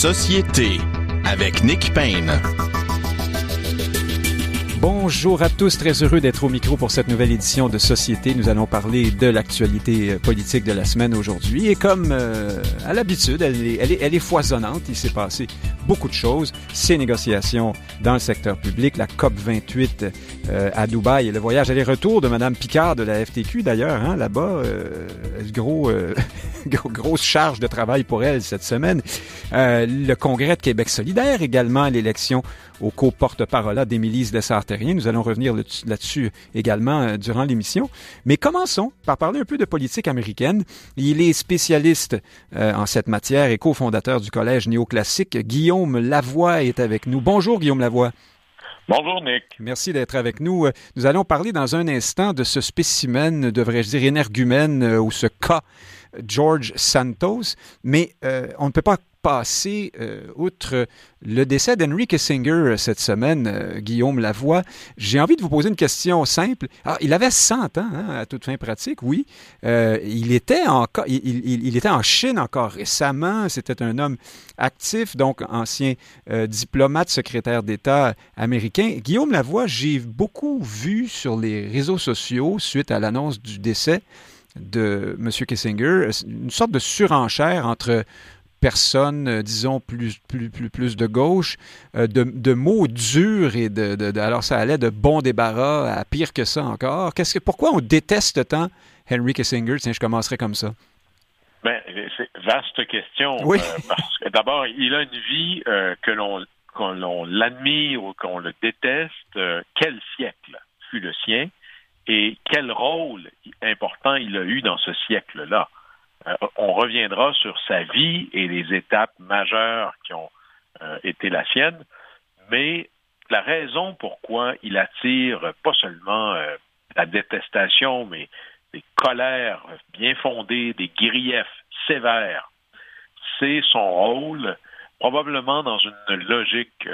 Société avec Nick Payne. Bonjour à tous, très heureux d'être au micro pour cette nouvelle édition de Société. Nous allons parler de l'actualité euh, politique de la semaine aujourd'hui. Et comme euh, à l'habitude, elle est, elle, est, elle est foisonnante. Il s'est passé beaucoup de choses. Ces négociations dans le secteur public, la COP 28 euh, à Dubaï le voyage aller-retour de Mme Picard de la FTQ d'ailleurs, hein, là-bas. Euh, gros, euh, grosse charge de travail pour elle cette semaine. Euh, le Congrès de Québec solidaire également, l'élection au co-porte-parole d'Émilie Lessard-Terrien. Nous allons revenir là-dessus également euh, durant l'émission. Mais commençons par parler un peu de politique américaine. Il est spécialiste euh, en cette matière et cofondateur du Collège néoclassique. Guillaume Lavoie est avec nous. Bonjour Guillaume Lavoie. Bonjour Nick. Merci d'être avec nous. Nous allons parler dans un instant de ce spécimen, devrais-je dire, énergumène euh, ou ce cas George Santos, mais euh, on ne peut pas passer euh, outre le décès d'Henry Kissinger cette semaine, euh, Guillaume Lavoie. J'ai envie de vous poser une question simple. Ah, il avait 100 ans, hein, à toute fin pratique, oui. Euh, il, était en, était en Chine encore récemment. C'était un homme actif, donc ancien euh, diplomate, secrétaire d'État américain. Guillaume Lavoie, j'ai beaucoup vu sur les réseaux sociaux, suite à l'annonce du décès de M. Kissinger, une sorte de surenchère entre personnes, euh, disons, plus, plus, plus, plus de gauche, euh, de, de, mots durs et de, de, de, Alors, ça allait de bon débarras à pire que ça encore. Qu'est-ce que, pourquoi on déteste tant Henry Kissinger? Tiens, je commencerai comme ça. Ben, c'est vaste question. Oui. Euh, parce que d'abord, il a une vie euh, que l'on qu'on l'admire ou qu'on le déteste. Euh, quel siècle fut le sien et quel rôle important il a eu dans ce siècle-là? Euh, on reviendra sur sa vie et les étapes majeures qui ont euh, été la sienne, mais la raison pourquoi il attire pas seulement euh, la détestation, mais des colères bien fondées, des griefs sévères, c'est son rôle, probablement dans une logique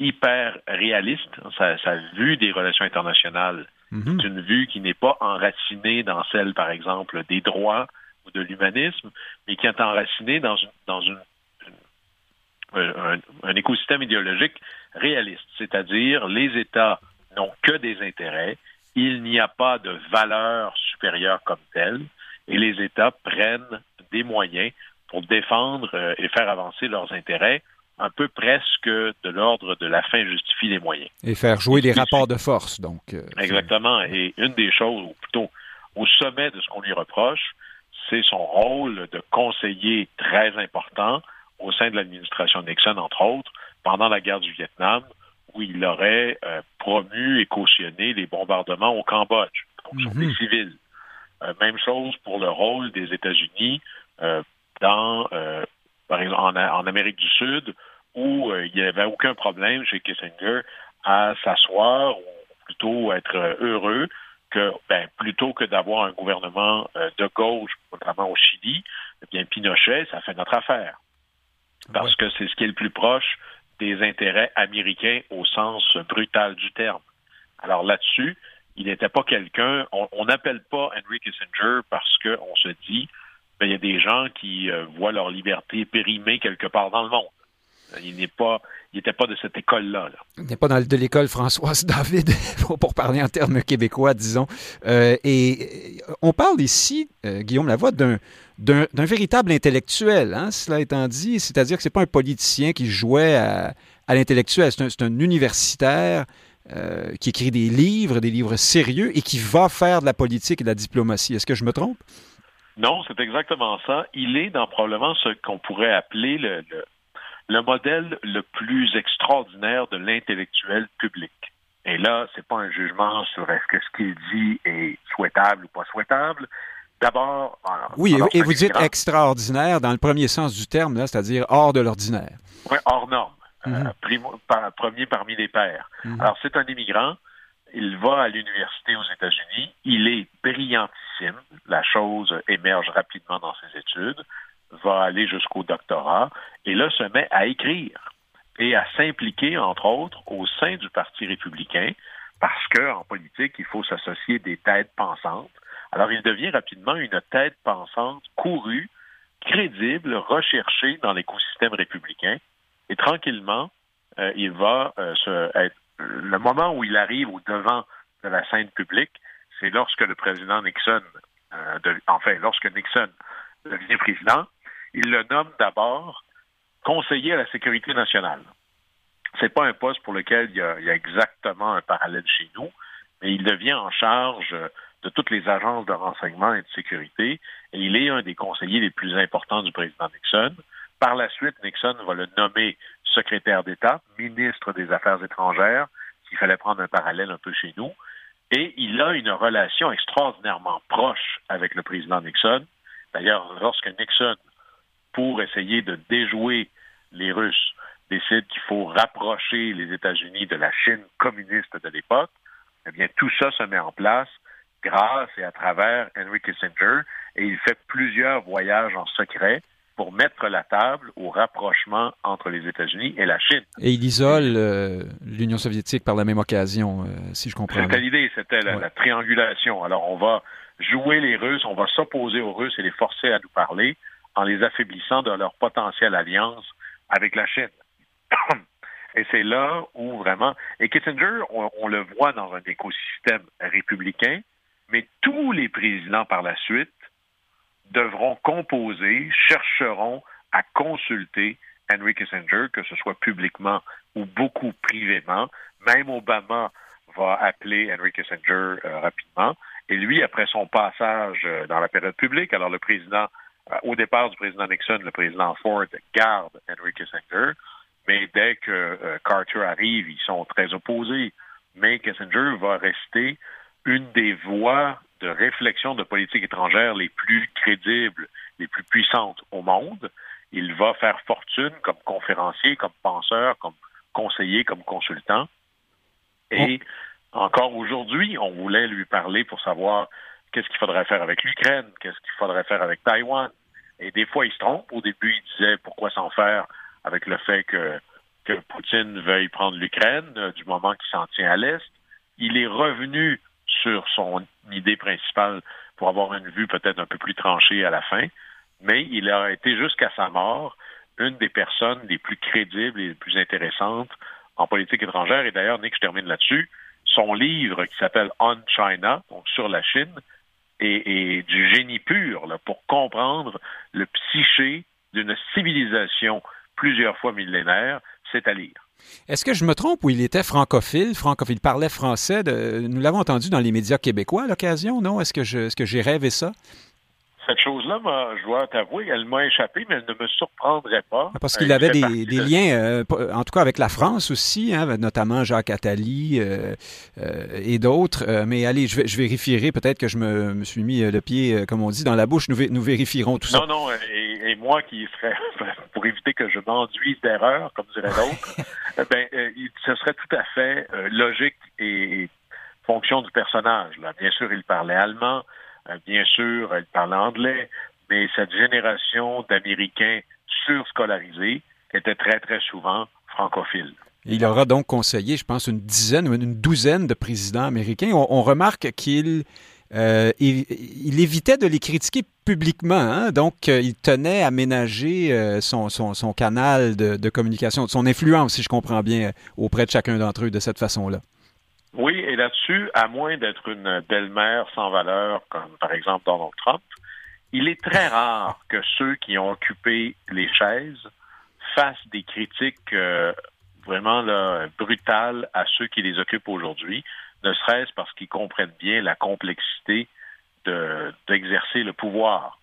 hyper réaliste, sa, sa, vue des relations internationales. Mm -hmm. C'est une vue qui n'est pas enracinée dans celle, par exemple, des droits, ou de l'humanisme, mais qui est enraciné dans, une, dans une, une, un, un, écosystème idéologique réaliste, c'est-à-dire les États n'ont que des intérêts, il n'y a pas de valeur supérieure comme telle, et les États prennent des moyens pour défendre euh, et faire avancer leurs intérêts, un peu presque de l'ordre de la fin justifie les moyens. Et faire jouer les rapports de force, donc. Euh, Exactement. Et une des choses, ou plutôt au sommet de ce qu'on lui reproche, c'est son rôle de conseiller très important au sein de l'administration Nixon, entre autres, pendant la guerre du Vietnam, où il aurait euh, promu et cautionné les bombardements au Cambodge, donc sur mm -hmm. des civils. Euh, même chose pour le rôle des États-Unis euh, dans, par exemple, en, en, Amérique du Sud, où il n'y avait aucun problème chez Kissinger à s'asseoir ou plutôt être heureux que ben, plutôt que d'avoir un gouvernement euh, de gauche, notamment au Chili, eh bien Pinochet, ça fait notre affaire. Parce ouais. que c'est ce qui est le plus proche des intérêts américains au sens brutal du terme. Alors là-dessus, il n'était pas quelqu'un, on n'appelle pas Henry Kissinger parce qu'on se dit, ben, il y a des gens qui euh, voient leur liberté périmée quelque part dans le monde. Il n'est pas, il n'était pas de cette école-là. Là. Il n'est pas dans, de l'école Françoise David, pour, parler en termes québécois, disons. Euh, et on parle ici, euh, Guillaume Lavoie, d'un d'un véritable intellectuel, hein, cela étant dit, c'est-à-dire que c'est pas un politicien qui jouait à, à l'intellectuel, c'est un, un, universitaire euh, qui écrit des livres, des livres sérieux et qui va faire de la politique et de la diplomatie. Est-ce que je me trompe? Non, c'est exactement ça. Il est dans probablement ce qu'on pourrait appeler le, le le modèle le plus extraordinaire de l'intellectuel public. Et là, c'est pas un jugement sur est-ce que ce qu'il dit est souhaitable ou pas souhaitable. D'abord, oui, et vous dites extraordinaire dans le premier sens du terme, là, c'est-à-dire hors de l'ordinaire. Oui, hors norme. Mm -hmm. euh, primo, par, premier parmi les pairs. Mm -hmm. Alors, c'est un immigrant. Il va à l'université aux États-Unis. Il est brillantissime. La chose émerge rapidement dans ses études va aller jusqu'au doctorat et là se met à écrire et à s'impliquer, entre autres, au sein du Parti républicain, parce que en politique, il faut s'associer des têtes pensantes. Alors, il devient rapidement une tête pensante courue crédible, recherché dans l'écosystème républicain. Et tranquillement, euh, il va euh, se, être, le moment où il arrive au devant de la scène publique, c'est lorsque le président Nixon, euh, enfin, lorsque Nixon devient président, il le nomme d'abord conseiller à la sécurité nationale. C'est pas un poste pour lequel il y, a, exactement un parallèle chez nous, mais il devient en charge de toutes les agences de renseignement et de sécurité, et il est un des conseillers les plus importants du président Nixon. Par la suite, Nixon va le nommer secrétaire d'État, ministre des Affaires étrangères, s'il fallait prendre un parallèle un peu chez nous, et il a une relation extraordinairement proche avec le président Nixon. D'ailleurs, lorsque Nixon, pour essayer de déjouer les Russes, décide qu'il faut rapprocher les États-Unis de la Chine communiste de l'époque, eh bien, tout ça se met en place grâce et à travers Henry Kissinger, et il fait plusieurs voyages en secret pour mettre la table au rapprochement entre les États-Unis et la Chine. Et il isole euh, l'Union soviétique par la même occasion, euh, si je comprends. C'était l'idée, c'était la, ouais. la, triangulation. Alors, on va jouer les Russes, on va s'opposer aux Russes et les forcer à nous parler en les affaiblissant de leur potentielle alliance avec la Chine. Et c'est là où vraiment... Et Kissinger, on, le voit dans un écosystème républicain, mais tous les présidents par la suite devront composer, chercheront à consulter Henry Kissinger, que ce soit publiquement ou beaucoup privément. Même Obama va appeler Henry Kissinger euh, rapidement. Et lui, après son passage euh, dans la période publique, alors le président, au départ du président Nixon, le président Ford garde Henry Kissinger, mais dès que euh, Carter arrive, ils sont très opposés. Mais Kissinger va rester une des voix de réflexion de politique étrangère les plus crédibles, les plus puissantes au monde. Il va faire fortune comme conférencier, comme penseur, comme conseiller, comme consultant. Et encore aujourd'hui, on voulait lui parler pour savoir qu'est-ce qu'il faudrait faire avec l'Ukraine, qu'est-ce qu'il faudrait faire avec Taïwan. Et des fois, il se trompe. Au début, il disait pourquoi s'en faire avec le fait que, que Poutine veuille prendre l'Ukraine euh, du moment qu'il s'en tient à l'Est. Il est revenu sur son idée principale pour avoir une vue peut-être un peu plus tranchée à la fin, mais il a été jusqu'à sa mort une des personnes les plus crédibles et les plus intéressantes en politique étrangère. Et d'ailleurs, Nick, je termine là-dessus, son livre qui s'appelle On China, donc sur la Chine, est, du génie pur là, pour comprendre le psyché d'une civilisation plusieurs fois millénaire, c'est à lire. Est-ce que je me trompe ou il était francophile, francophile, il parlait français? Nous l'avons entendu dans les médias québécois à l'occasion, non? Est-ce que, je, est-ce que j'ai rêvé ça? Cette chose-là, je dois t'avouer, elle m'a échappé, mais elle ne me surprendrait pas. Parce qu'il avait des, des, liens, euh, en tout cas avec la France aussi, hein, notamment Jacques Attali euh, euh, et d'autres. mais allez, je, je vérifierai, peut-être que je me, me, suis mis le pied, comme on dit, dans la bouche. Nous, nous vérifierons tout non, ça. Non, non, et, et, moi qui serais, pour éviter que je m'enduise d'erreur, comme dirait l'autre, ben, ce serait tout à fait logique et fonction du personnage. Là. Bien sûr, il parlait allemand. Bien sûr, il parle anglais, mais cette génération d'Américains surscolarisés était très, très souvent francophile. Il aura donc conseillé, je pense, une dizaine ou une douzaine de présidents américains. On, remarque qu'il euh, évitait de les critiquer publiquement, hein? donc euh, il tenait à ménager euh, son, canal de, de, communication, son influence, si je comprends bien, auprès de chacun d'entre eux de cette façon-là. Oui, et là-dessus, à moins d'être une belle-mère sans valeur, comme par exemple Donald Trump, il est très rare que ceux qui ont occupé les chaises fassent des critiques euh, vraiment là, brutales à ceux qui les occupent aujourd'hui, ne serait-ce parce qu'ils comprennent bien la complexité d'exercer de, le pouvoir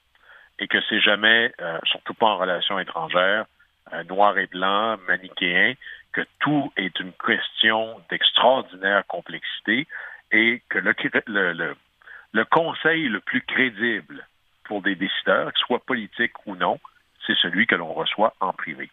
et que c'est jamais, euh, surtout pas en relation étrangère, euh, noir et blanc, manichéen, que tout est une question d'extraordinaire complexité et que le, conseil le plus crédible pour des décideurs, qu'ils soient politiques ou non, c'est celui que l'on reçoit en privé.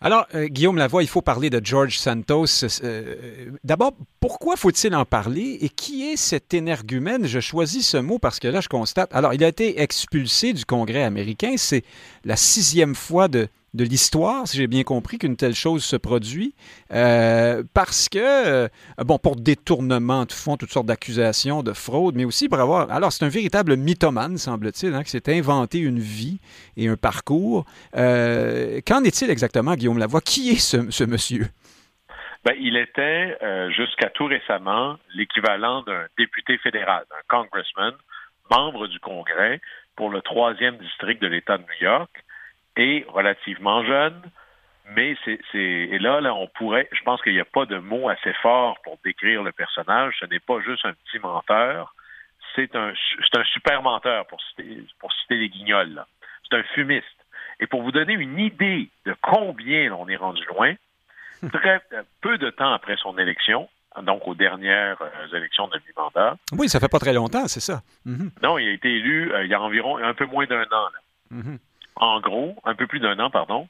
Alors, euh, Guillaume Lavoie, il faut parler de George Santos. Euh, D'abord, pourquoi faut-il en parler et qui est cet énergumène? Je choisis ce mot parce que là, je constate. Alors, il a été expulsé du Congrès américain. C'est la sixième fois de, de l'histoire, si j'ai bien compris, qu'une telle chose se produit, euh, parce que, euh, bon, pour détournement de fonds, toutes sortes d'accusations, de fraude, mais aussi pour avoir... Alors, c'est un véritable mythomane, semble-t-il, hein, qui s'est inventé une vie et un parcours. Euh, qu'en est-il exactement, Guillaume Lavoie? Qui est ce, monsieur? Ben, il était, jusqu'à tout récemment, l'équivalent d'un député fédéral, d'un congressman, membre du Congrès pour le troisième district de l'État de New York et relativement jeune, mais c'est, et là, là, on pourrait, je pense qu'il n'y a pas de mot assez fort pour décrire le personnage. Ce n'est pas juste un petit menteur, c'est un, c'est un super menteur pour citer, pour citer les guignols. C'est un fumiste. Et pour vous donner une idée de combien on est rendu loin, très peu de temps après son élection, donc aux dernières euh, élections de mi-mandat. Oui, ça fait pas très longtemps, c'est ça. Mm-hmm. Non, il a été élu euh, il y a environ un peu moins d'un an. Là. Mm-hmm en gros, un peu plus d'un an, pardon,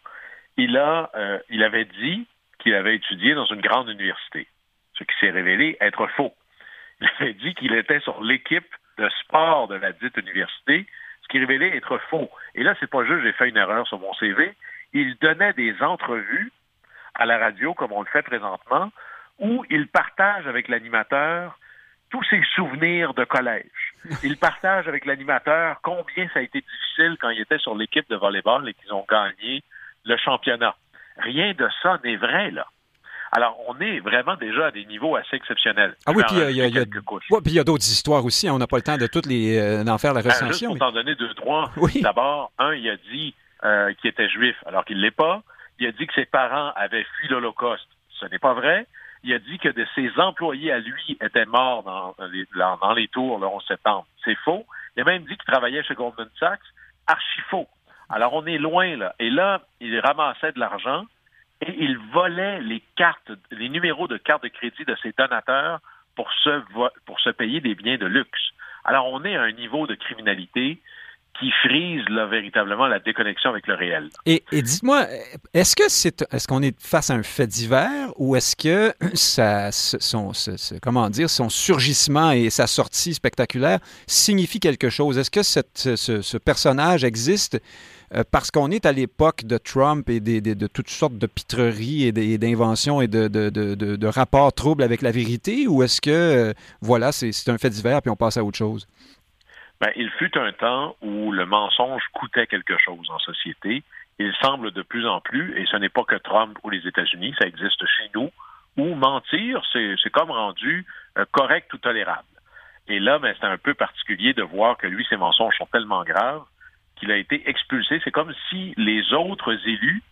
il, a, euh, il avait dit qu'il avait étudié dans une grande université, ce qui s'est révélé être faux. Il avait dit qu'il était sur l'équipe de sport de la dite université, ce qui révélait être faux. Et là, c'est pas juste j'ai fait une erreur sur mon CV. Il donnait des entrevues à la radio, comme on le fait présentement, où il partage avec l'animateur tous ses souvenirs de collège. Il partage avec l'animateur combien ça a été difficile quand il était sur l'équipe de volleyball et qu'ils ont gagné le championnat. Rien de ça n'est vrai, là. Alors, on est vraiment déjà à des niveaux assez exceptionnels. Ah oui, puis il y a, y a d'autres histoires aussi. Hein. On n'a pas le temps de toutes les euh, d'en faire la ben, recension. juste pour t'en donner deux, trois. D'abord, un, il a dit euh, qu'il était juif alors qu'il ne l'est pas. Il a dit que ses parents avaient fui l'Holocauste. Ce n'est pas vrai il a dit que de ses employés à lui étaient morts dans les, tours le 11 septembre. C'est faux. Il a même dit qu'il travaillait chez Goldman Sachs. Archi faux. Alors, on est loin, là. Et là, il ramassait de l'argent et il volait les cartes, les numéros de cartes de crédit de ses donateurs pour se, pour se payer des biens de luxe. Alors, on est à un niveau de criminalité qui frise véritablement la déconnexion avec le réel. Et, dites-moi, est-ce que c'est est-ce qu'on est face à un fait divers ou est-ce que son, comment dire, son surgissement et sa sortie spectaculaire signifie quelque chose? Est-ce que ce, personnage existe euh, parce qu'on est à l'époque de Trump et de toutes sortes de pitreries et d'inventions et de, de, de, rapports troubles avec la vérité ou est-ce que, euh, voilà, c'est un fait divers puis on passe à autre chose? Ben, il fut un temps où le mensonge coûtait quelque chose en société. Il semble de plus en plus, et ce n'est pas que Trump ou les États-Unis, ça existe chez nous, où mentir, c'est comme rendu euh, correct ou tolérable. Et là, ben, c'est un peu particulier de voir que lui, ses mensonges sont tellement graves qu'il a été expulsé. C'est comme si les autres élus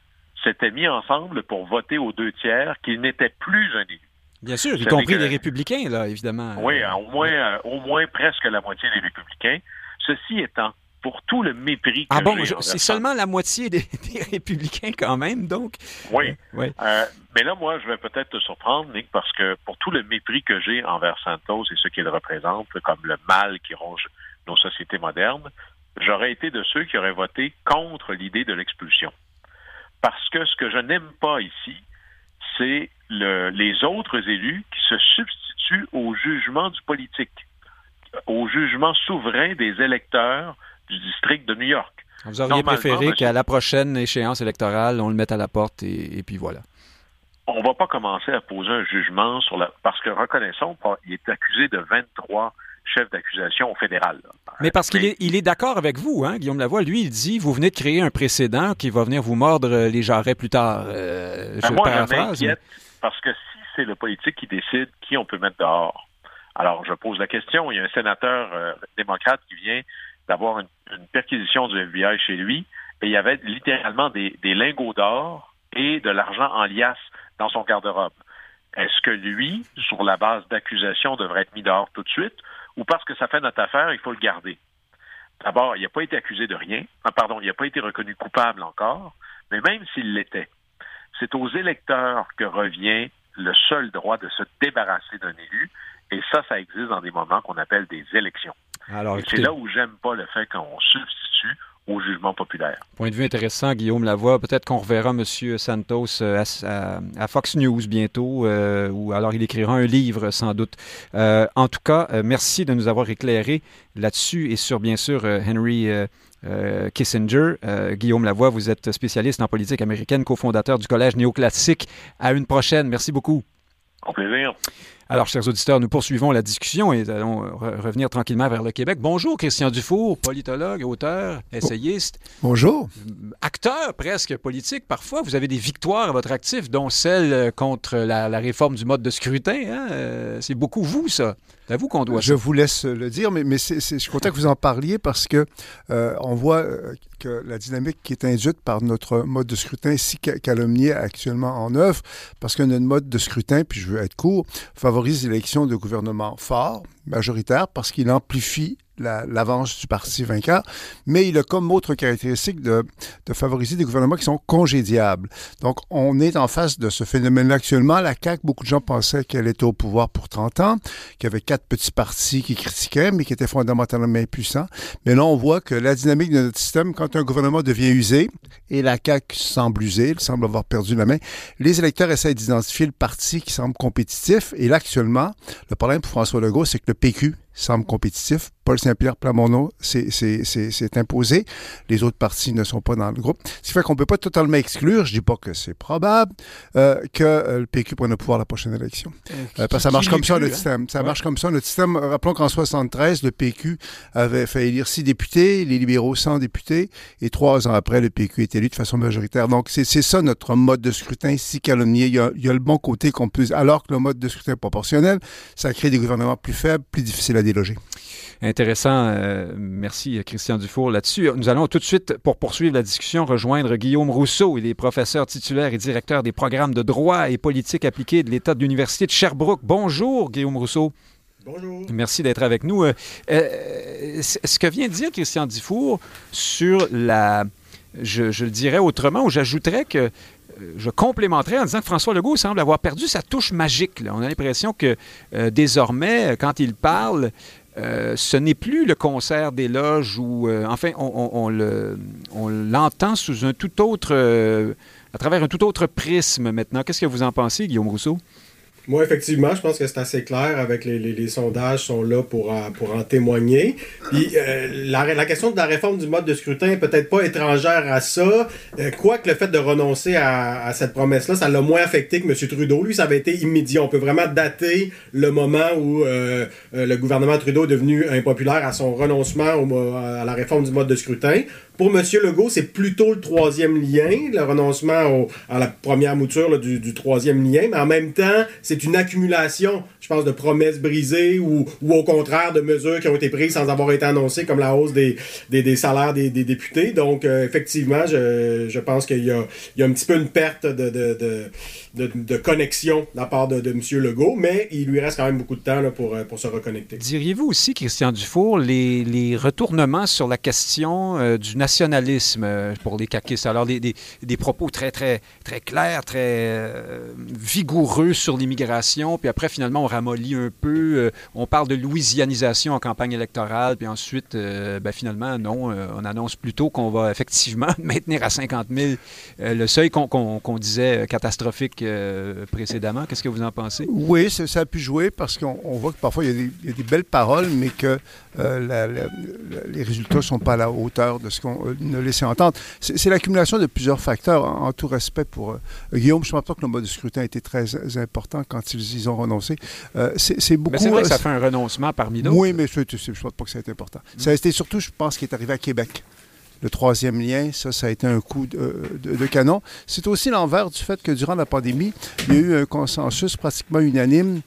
s'étaient mis ensemble pour voter aux deux tiers qu'il n'était plus un élu. Bien sûr, y compris les républicains, là, évidemment. Oui, au moins, euh, au moins presque la moitié des républicains. Ceci étant, pour tout le mépris que Ah bon, c'est seulement la moitié des, républicains quand même, donc? Oui. oui. Euh, mais là, moi, je vais peut-être te surprendre, Nick, parce que pour tout le mépris que j'ai envers Santos et ce qu'il représente comme le mal qui ronge nos sociétés modernes, j'aurais été de ceux qui auraient voté contre l'idée de l'expulsion. Parce que ce que je n'aime pas ici, c'est les autres élus qui se substituent au jugement du politique, au jugement souverain des électeurs du district de New York. Vous auriez préféré qu'à la prochaine échéance électorale, on le mette à la porte et, puis voilà. On ne va pas commencer à poser un jugement sur la... Parce que, reconnaissons, il est accusé de 23 chefs d'accusation au fédéral. Mais parce qu'il est, il est d'accord avec vous, hein, Guillaume Lavoie. Lui, il dit vous venez de créer un précédent qui va venir vous mordre les jarrets plus tard. Euh, je ben, moi, je m'inquiète parce que si c'est le politique qui décide qui on peut mettre dehors, alors je pose la question, il y a un sénateur euh, démocrate qui vient d'avoir une, perquisition du FBI chez lui, et il y avait littéralement des, lingots d'or et de l'argent en liasse dans son garde-robe. Est-ce que lui, sur la base d'accusation, devrait être mis dehors tout de suite, ou parce que ça fait notre affaire, il faut le garder? D'abord, il n'a pas été accusé de rien. Ah, pardon, il n'a pas été reconnu coupable encore, mais même s'il l'était, c'est aux électeurs que revient le seul droit de se débarrasser d'un élu. Et ça, ça existe dans des moments qu'on appelle des élections. Alors, c'est là où j'aime pas le fait qu'on substitue populaire. Point de vue intéressant, Guillaume Lavoie. Peut-être qu'on reverra M. Santos euh, à, Fox News bientôt, euh, ou alors il écrira un livre sans doute. Euh, en tout cas, merci de nous avoir éclairé là-dessus et sur, bien sûr, Henry euh, Kissinger. Euh, Guillaume Lavoie, vous êtes spécialiste en politique américaine, cofondateur du Collège néoclassique. À une prochaine. Merci beaucoup. Au plaisir. Alors, chers auditeurs, nous poursuivons la discussion et allons revenir tranquillement vers le Québec. Bonjour, Christian Dufour, politologue, auteur, essayiste. Bonjour. Acteur presque politique. Parfois, vous avez des victoires à votre actif, dont celle contre la, réforme du mode de scrutin. Hein? Euh, c'est beaucoup vous, ça. C'est à vous qu'on doit. Je vous laisse le dire, mais, mais je suis content que vous en parliez parce que euh, on voit euh, que la dynamique qui est induite par notre mode de scrutin si calomnié actuellement en œuvre, parce que notre mode de scrutin, puis je veux être court, favorise l'élection de gouvernements forts, majoritaires, parce qu'il amplifie l'avance du parti vainqueur, mais il a comme autre caractéristique de, de, favoriser des gouvernements qui sont congédiables. Donc, on est en face de ce phénomène-là actuellement. La CAQ, beaucoup de gens pensaient qu'elle était au pouvoir pour 30 ans, qu'il y avait quatre petits partis qui critiquaient, mais qui étaient fondamentalement impuissants. Mais là, on voit que la dynamique de notre système, quand un gouvernement devient usé, et la CAQ semble usée, il semble avoir perdu la main, les électeurs essaient d'identifier le parti qui semble compétitif. Et là, actuellement, le problème pour François Legault, c'est que le PQ semble compétitif. Paul Saint-Pierre Plamondon s'est imposé. Les autres partis ne sont pas dans le groupe. Ce qui fait qu'on ne peut pas totalement exclure, je ne dis pas que c'est probable, euh, que euh, le PQ prenne le pouvoir à la prochaine élection. Euh, parce que ça marche comme ça, le hein? système. Ça marche comme ça, notre système. Rappelons qu'en 73, le PQ avait fait élire six députés, les libéraux 100 députés, et trois ans après, le PQ est élu de façon majoritaire. Donc, c'est ça notre mode de scrutin si calomnié. Il y a, il y a le bon côté qu'on peut... Alors que le mode de scrutin proportionnel, ça crée des gouvernements plus faibles, plus difficiles à déloger. Intéressant. Euh, merci, Christian Dufour, là-dessus. Nous allons tout de suite, pour poursuivre la discussion, rejoindre Guillaume Rousseau. Il est professeur titulaire et directeur des programmes de droit et politique appliquée de l'État de l'Université de Sherbrooke. Bonjour, Guillaume Rousseau. Bonjour. Merci d'être avec nous. Euh, euh, ce que vient de dire Christian Dufour sur la... Je, je le dirais autrement, ou j'ajouterais que je complémenterais en disant que François Legault semble avoir perdu sa touche magique. On a l'impression que désormais, quand il parle, euh, ce n'est plus le concert des loges où, euh, enfin, on, l'entend sous un tout autre, euh, à travers un tout autre prisme maintenant. Qu'est-ce que vous en pensez, Guillaume Rousseau? Moi, effectivement, je pense que c'est assez clair avec les, les, sondages sont là pour, pour en témoigner. Puis la, la, question de la réforme du mode de scrutin est peut-être pas étrangère à ça. quoique le fait de renoncer à, cette promesse-là, ça l'a moins affecté que M. Trudeau. Lui, ça avait été immédiat. On peut vraiment dater le moment où le gouvernement Trudeau est devenu impopulaire à son renoncement à la réforme du mode de scrutin. Pour M. Legault, c'est plutôt le troisième lien, le renoncement à la première mouture du, troisième lien, mais en même temps, c'est une accumulation, je pense, de promesses brisées ou, au contraire de mesures qui ont été prises sans avoir été annoncées, comme la hausse des, des, salaires des, députés. Donc, euh, effectivement, je, je pense qu'il y a, il y a un petit peu une perte de, de, de, de connexion de la part de, M. Legault, mais il lui reste quand même beaucoup de temps pour, pour se reconnecter. Diriez-vous aussi, Christian Dufour, les, les retournements sur la question euh, du national nationalisme euh, pour les caquistes? Alors, des, propos très, très, très clairs, très euh, vigoureux sur l'immigration, puis après, finalement, on ramollit un peu. Euh, on parle de louisianisation en campagne électorale, puis ensuite, ben, finalement, non, on annonce plutôt qu'on va effectivement maintenir à 50 000 le seuil qu'on disait catastrophique précédemment. Qu'est-ce que vous en pensez? Oui, ça, a pu jouer parce qu'on voit que parfois, il y, a des, il y, a des, belles paroles, mais que les résultats ne sont pas à la hauteur de ce qu'on ne laisser entendre. C'est l'accumulation de plusieurs facteurs. En, tout respect pour euh, Guillaume, je ne pense pas que le mode de scrutin a été très important quand ils y ont renoncé. Euh, c'est beaucoup. Mais c'est vrai que ça fait un renoncement parmi d'autres. Oui, mais je ne pense pas que ça a été important. Ça a été surtout, je pense, qui est arrivé à Québec le troisième lien, ça, ça a été un coup de, canon. C'est aussi l'envers du fait que durant la pandémie, il y a eu un consensus pratiquement unanime,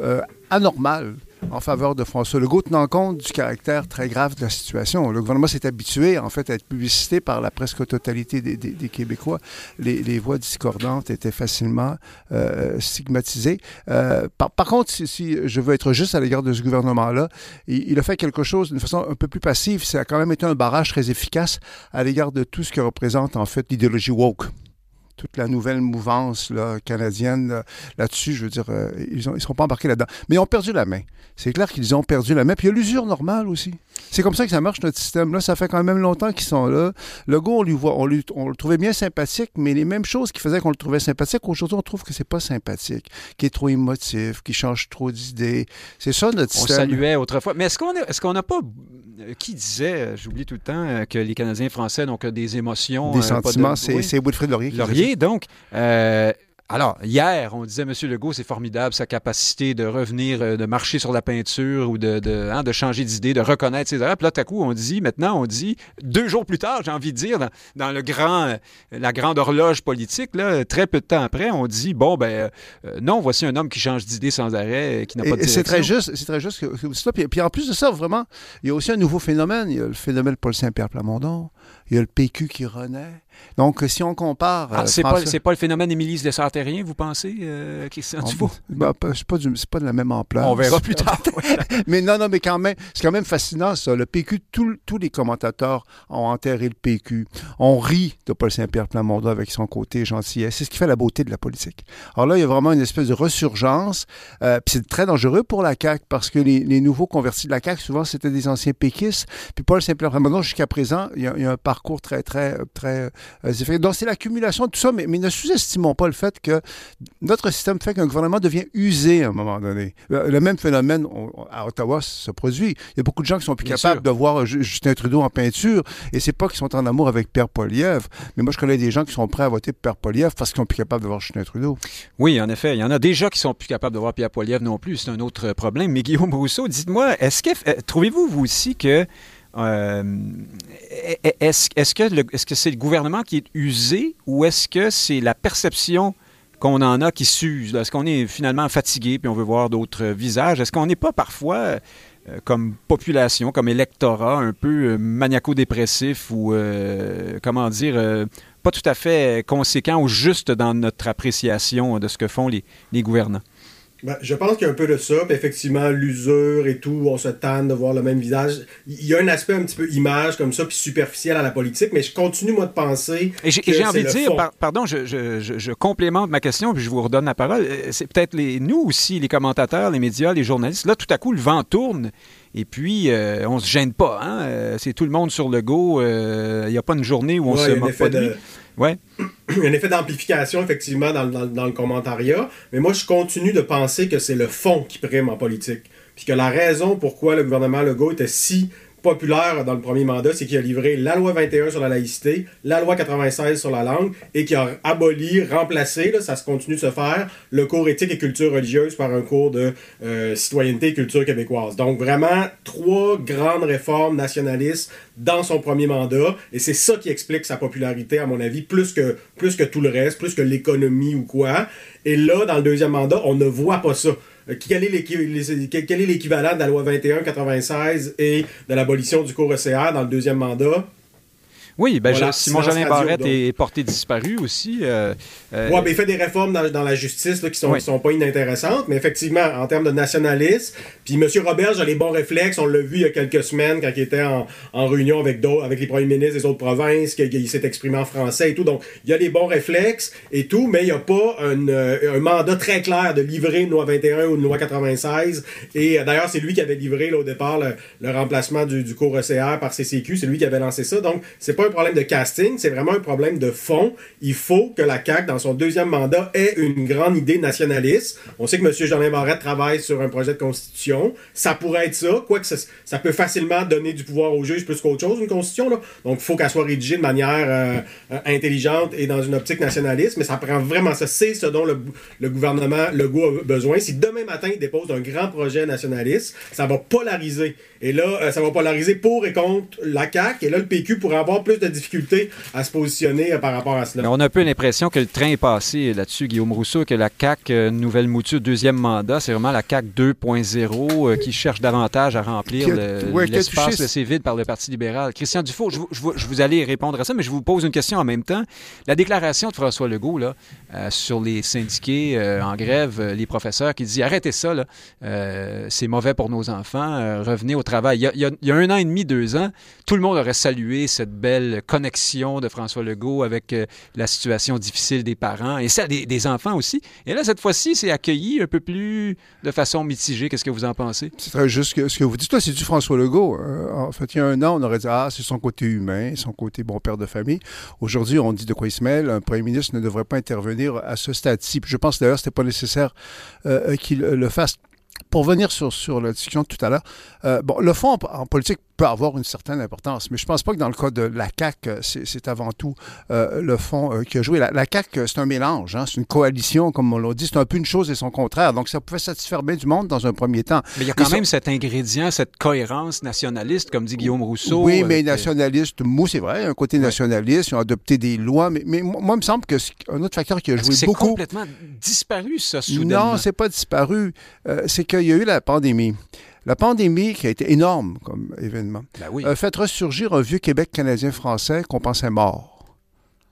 euh, anormal, en faveur de François Legault, tenant compte du caractère très grave de la situation. Le gouvernement s'est habitué, en fait, à être publicité par la presque totalité des, Québécois. Les, voix discordantes étaient facilement euh, stigmatisées. Euh, par, contre, si, je veux être juste à l'égard de ce gouvernement-là, il, a fait quelque chose d'une façon un peu plus passive. Ça a quand même été un barrage très efficace à l'égard de tout ce que représente, en fait, l'idéologie woke toute la nouvelle mouvance là, canadienne là, là-dessus. Je veux dire, euh, ils ne seront pas embarqués là-dedans. Mais ils ont perdu la main. C'est clair qu'ils ont perdu la main. Puis il y a l'usure normale aussi. C'est comme ça que ça marche, notre système. Là, ça fait quand même longtemps qu'ils sont là. Le gars, on, lui voit, on, lui, on le trouvait bien sympathique, mais les mêmes choses qui faisaient qu'on le trouvait sympathique, aujourd'hui, on trouve que c'est pas sympathique, qu'il est trop émotif, qu'il change trop d'idées. C'est ça, notre On système. saluait autrefois. Mais est-ce qu'on est- n'a pas. euh, Qui disait, euh, j'oublie tout le temps, que les Canadiens français n'ont que des émotions. Des euh, pas de- sentiments, c'est Oui. Wilfrid Laurier qui donc. euh, alors, hier, on disait, M. Legault, c'est formidable, sa capacité de revenir, euh, de marcher sur la peinture ou de, de, hein, de changer d'idée, de reconnaître ses erreurs. Puis là, tout à coup, on dit, maintenant, on dit, deux jours plus tard, j'ai envie de dire, dans, dans le grand, euh, la grande horloge politique, là, très peu de temps après, on dit, bon, ben, euh, non, voici un homme qui change d'idée sans arrêt, qui n'a pas de c'est très juste, c'est très juste que, que c'est ça. Puis, puis en plus de ça, vraiment, il y a aussi un nouveau phénomène. Il y a le phénomène Paul Saint-Pierre Plamondon. Il y a le PQ qui renaît. Donc, si on compare. Ah, euh, c'est pas, François- pas le phénomène Émilie Lessard-Terrien, vous pensez, euh, Christian on- Dufault? ben, c'est pas, pas de la même ampleur. On verra plus tard. mais non, non, mais quand même, c'est quand même fascinant, ça. Le PQ, tout- tous les commentateurs ont enterré le PQ. On rit de Paul Saint-Pierre Plamondon avec son côté gentillet. C'est ce qui fait la beauté de la politique. Alors là, il y a vraiment une espèce de resurgence. Euh, puis c'est très dangereux pour la CAQ parce que les, les nouveaux convertis de la CAQ, souvent, c'était des anciens péquistes. Puis Paul Saint-Pierre Plamondon, jusqu'à présent, il y, a, il y a un parcours très, très, très euh, différent. Donc, c'est l'accumulation de tout ça, mais, mais ne sous-estimons pas le fait que notre système fait qu'un gouvernement devient usé à un moment donné. Le, le même phénomène on- à Ottawa se produit. Il y a beaucoup de gens qui sont plus Bien capables sûr. de voir Ju- Justin Trudeau en peinture, et c'est pas qu'ils sont en amour avec Pierre Poliev, mais moi je connais des gens qui sont prêts à voter pour Pierre Poliev parce qu'ils sont plus capables de voir Justin Trudeau. Oui, en effet. Il y en a déjà qui sont plus capables de voir Pierre Poilievre non plus. C'est un autre problème. Mais Guillaume Rousseau, dites-moi, est-ce que euh, trouvez-vous vous aussi que euh, est-ce que le- est-ce que c'est le gouvernement qui est usé ou est-ce que c'est la perception qu'on en a qui s'use? Est-ce qu'on est finalement fatigué puis on veut voir d'autres visages? Est-ce qu'on n'est pas parfois euh, comme population, comme électorat, un peu euh, maniaco-dépressif ou, comment dire, pas tout à fait conséquent ou juste dans notre appréciation de ce que font les gouvernants? Ben, je pense qu'il y a un peu de ça. Puis effectivement, l'usure et tout, on se tanne de voir le même visage. Il y a un aspect un petit peu image comme ça, puis superficiel à la politique, mais je continue, moi, de penser. Et j'ai envie de dire, par- pardon, je, je- je- je complémente ma question puis je vous redonne la parole. Euh, C'est peut-être les, nous aussi, les commentateurs, les médias, les journalistes. Là, tout à coup, le vent tourne et puis euh, on se gêne pas. Hein? Euh, C'est tout le monde sur le go. euh, Il n'y a pas une journée où on Ouais, se moque pas de lui. Ouais. Il y a un effet d'amplification, effectivement, dans, dans- dans le commentariat. Mais moi, je continue de penser que c'est le fond qui prime en politique. Puis que la raison pourquoi le gouvernement Legault était si populaire dans le premier mandat, c'est qu'il a livré la loi 21 sur la laïcité, la loi 96 sur la langue, et qu'il a aboli, remplacé, ça continue de se faire, le cours éthique et culture religieuse par un cours de euh, citoyenneté et culture québécoise. Donc vraiment, trois grandes réformes nationalistes dans son premier mandat, et c'est ça qui explique sa popularité, à mon avis, plus que, plus que tout le reste, plus que l'économie ou quoi. Et là, dans le deuxième mandat, on ne voit pas ça. Euh, Quel est l'équivalent de la loi 21-96 et de l'abolition du cours ECR dans le deuxième mandat? Oui, ben, Voilà, je- Simon Jolin Barrette donc. est porté disparu aussi. euh, euh, Ouais, ben, il fait des réformes dans, dans la justice là, qui sont, Oui. qui sont pas inintéressantes, mais effectivement, en termes de nationalisme, puis M. Roberge a les bons réflexes, on l'a vu il y a quelques semaines quand il était en, en réunion avec, les premiers ministres des autres provinces, qu'il s'est exprimé en français et tout, donc il y a les bons réflexes et tout, mais il n'y a pas un, euh, un mandat très clair de livrer une loi 21 ou une loi 96, et euh, d'ailleurs, c'est lui qui avait livré là, au départ le, le remplacement du, du cours ECR par CCQ, c'est lui qui avait lancé ça, donc c'est pas problème de casting, c'est vraiment un problème de fond. Il faut que la CAQ, dans son deuxième mandat, ait une grande idée nationaliste. On sait que M. Jolin Barrette travaille sur un projet de constitution. Ça pourrait être ça, quoique ça, ça peut facilement donner du pouvoir aux juges plus qu'autre chose, une constitution. Là. Donc, il faut qu'elle soit rédigée de manière euh, euh, intelligente et dans une optique nationaliste, mais ça prend vraiment ça. C'est ce dont le, le gouvernement Legault a besoin. Si demain matin, il dépose un grand projet nationaliste, ça va polariser. Et là, euh, ça va polariser pour et contre la CAQ. Et là, le PQ pourrait avoir plus de difficultés à se positionner euh, par rapport à cela. Mais on a un peu l'impression que le train est passé là-dessus, Guillaume Rousseau, que la CAQ, euh, nouvelle mouture, deuxième mandat, c'est vraiment la CAQ 2.0 euh, qui cherche davantage à remplir a- le- ouais, l'espace laissé vide par le Parti libéral. Christian Dufault, je, vous- je vous- je vous allez répondre à ça, mais je vous pose une question en même temps. La déclaration de François Legault là, euh, sur les syndiqués euh, en grève, euh, les professeurs, qui dit arrêtez ça, là, euh, c'est mauvais pour nos enfants, euh, revenez au travail. Il y, a, il y a- il y a un an et demi, deux ans, tout le monde aurait salué cette belle connexion de François Legault avec euh, la situation difficile des parents et celle des, enfants aussi. Et là, cette fois-ci, c'est accueilli un peu plus de façon mitigée. Qu'est-ce que vous en pensez? C'est très juste ce que vous dites. Là, c'est du François Legault. Euh, en fait, il y a un an, on aurait dit Ah, c'est son côté humain, son côté bon père de famille. Aujourd'hui, on dit de quoi il se mêle. Un premier ministre ne devrait pas intervenir à ce stade-ci. Je pense d'ailleurs que ce n'était pas nécessaire euh, qu'il le fasse. Pour venir sur, sur la discussion de tout à l'heure, euh, bon, le fond en, en politique peut avoir une certaine importance, mais je pense pas que dans le cas de la CAQ, euh, c'est avant tout euh, le fond euh, qui a joué. La, la CAQ, c'est un mélange, hein, c'est une coalition, comme on l'a dit, c'est un peu une chose et son contraire. Donc, ça pouvait satisfaire bien du monde dans un premier temps. Mais il y a quand Ils même cet ingrédient, cette cohérence nationaliste, comme dit Guillaume Rousseau. Oui, mais nationaliste, mou, c'est vrai, un côté nationaliste, ils ont adopté des lois, mais, mais moi, il me semble que c'est un autre facteur qui a joué que c'est beaucoup. complètement disparu, ça, soudainement? Non, c'est pas disparu. C'est qu'il y a eu la pandémie. La pandémie, qui a été énorme comme événement, Ben oui. a fait ressurgir un vieux Québec canadien-français qu'on pensait mort.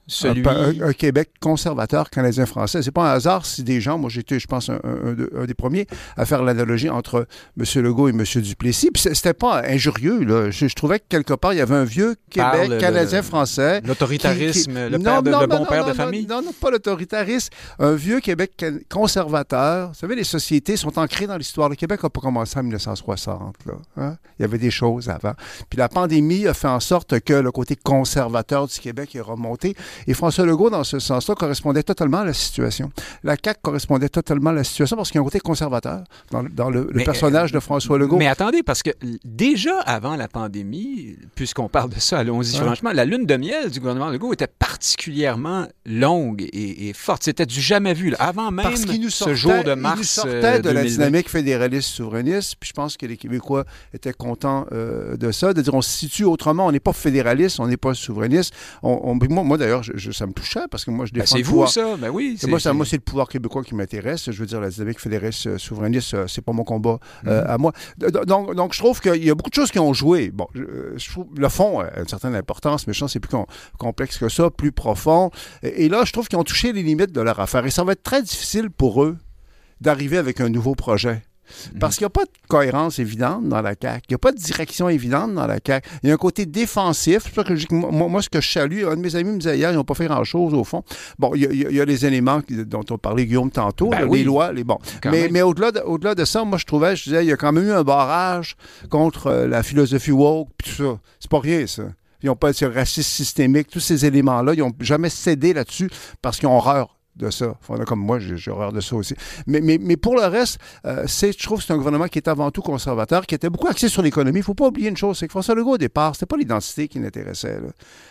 Celui... Un, Québec conservateur canadien-français. C'est pas un hasard si des gens, moi j'étais, je pense, un, un- un de- un des premiers à faire l'analogie entre M. Legault et M. Duplessis. Puis c'était pas injurieux, là. Je, je trouvais que quelque part, il y avait un vieux Québec canadien-français. L'autoritarisme, qui- le, Non, père de, non, le bon non, père de famille? Non, non, pas l'autoritarisme. Un vieux Québec conservateur. Vous savez, les sociétés sont ancrées dans l'histoire. Le Québec n'a pas commencé en 1960. Là, hein? Il y avait des choses avant. Puis la pandémie a fait en sorte que le côté conservateur du Québec est remonté. Et François Legault, dans ce sens-là, correspondait totalement à la situation. La CAQ correspondait totalement à la situation parce qu'il y a un côté conservateur dans, le- dans le, le Mais, personnage de François Legault. Mais attendez, parce que déjà avant la pandémie, puisqu'on parle de ça, allons-y Ouais. franchement, la lune de miel du gouvernement Legault était particulièrement longue et, et forte. C'était du jamais vu. là. Avant même Parce nous ce sortait, jour de il mars nous sortait euh, de la 2020. dynamique fédéraliste souverainiste, puis je pense que les Québécois étaient contents euh, de ça, de dire on se situe autrement, on n'est pas fédéraliste, on n'est pas souverainiste. On, on- moi, moi, d'ailleurs, je- je- ça me touchait parce que moi je Ben, défends c'est le vous, pouvoir. ça? Ben oui. C'est moi, ça- moi, c'est le pouvoir québécois qui m'intéresse. Je veux dire, la dynamique fédéraliste euh, souverainiste, euh, c'est pas mon combat euh, Mhm. à moi. Donc, donc, je trouve qu'il y a beaucoup de choses qui ont joué. Bon, je, je trouve le fond a une certaine importance, mais je pense que c'est plus com- complexe que ça, plus profond. Et, et là, je trouve qu'ils ont touché les limites de leur affaire. Et ça va être très difficile pour eux d'arriver avec un nouveau projet. Parce qu'il n'y a pas de cohérence évidente dans la CAQ. Il n'y a pas de direction évidente dans la CAQ. Il y a un côté défensif. C'est que je moi, moi, ce que je salue, un de mes amis me disait hier, ils n'ont pas fait grand-chose au fond. Bon, il y a, y y les éléments dont on parlait Guillaume tantôt, Ben là, oui. les lois, les bons. Mais, au-delà de, de ça, moi, je trouvais, je disais, il y a quand même eu un barrage contre euh, la philosophie woke, puis tout ça. C'est pas rien, ça. Ils n'ont pas ce racisme systémique, tous ces éléments-là, ils n'ont jamais cédé là-dessus parce qu'ils ont horreur de ça. Enfin, comme moi, j'ai horreur de ça aussi. Mais, mais, mais pour le reste, euh, je trouve que c'est un gouvernement qui est avant tout conservateur, qui était beaucoup axé sur l'économie. Il ne faut pas oublier une chose, c'est que François Legault, au départ, c'était pas l'identité qui l'intéressait.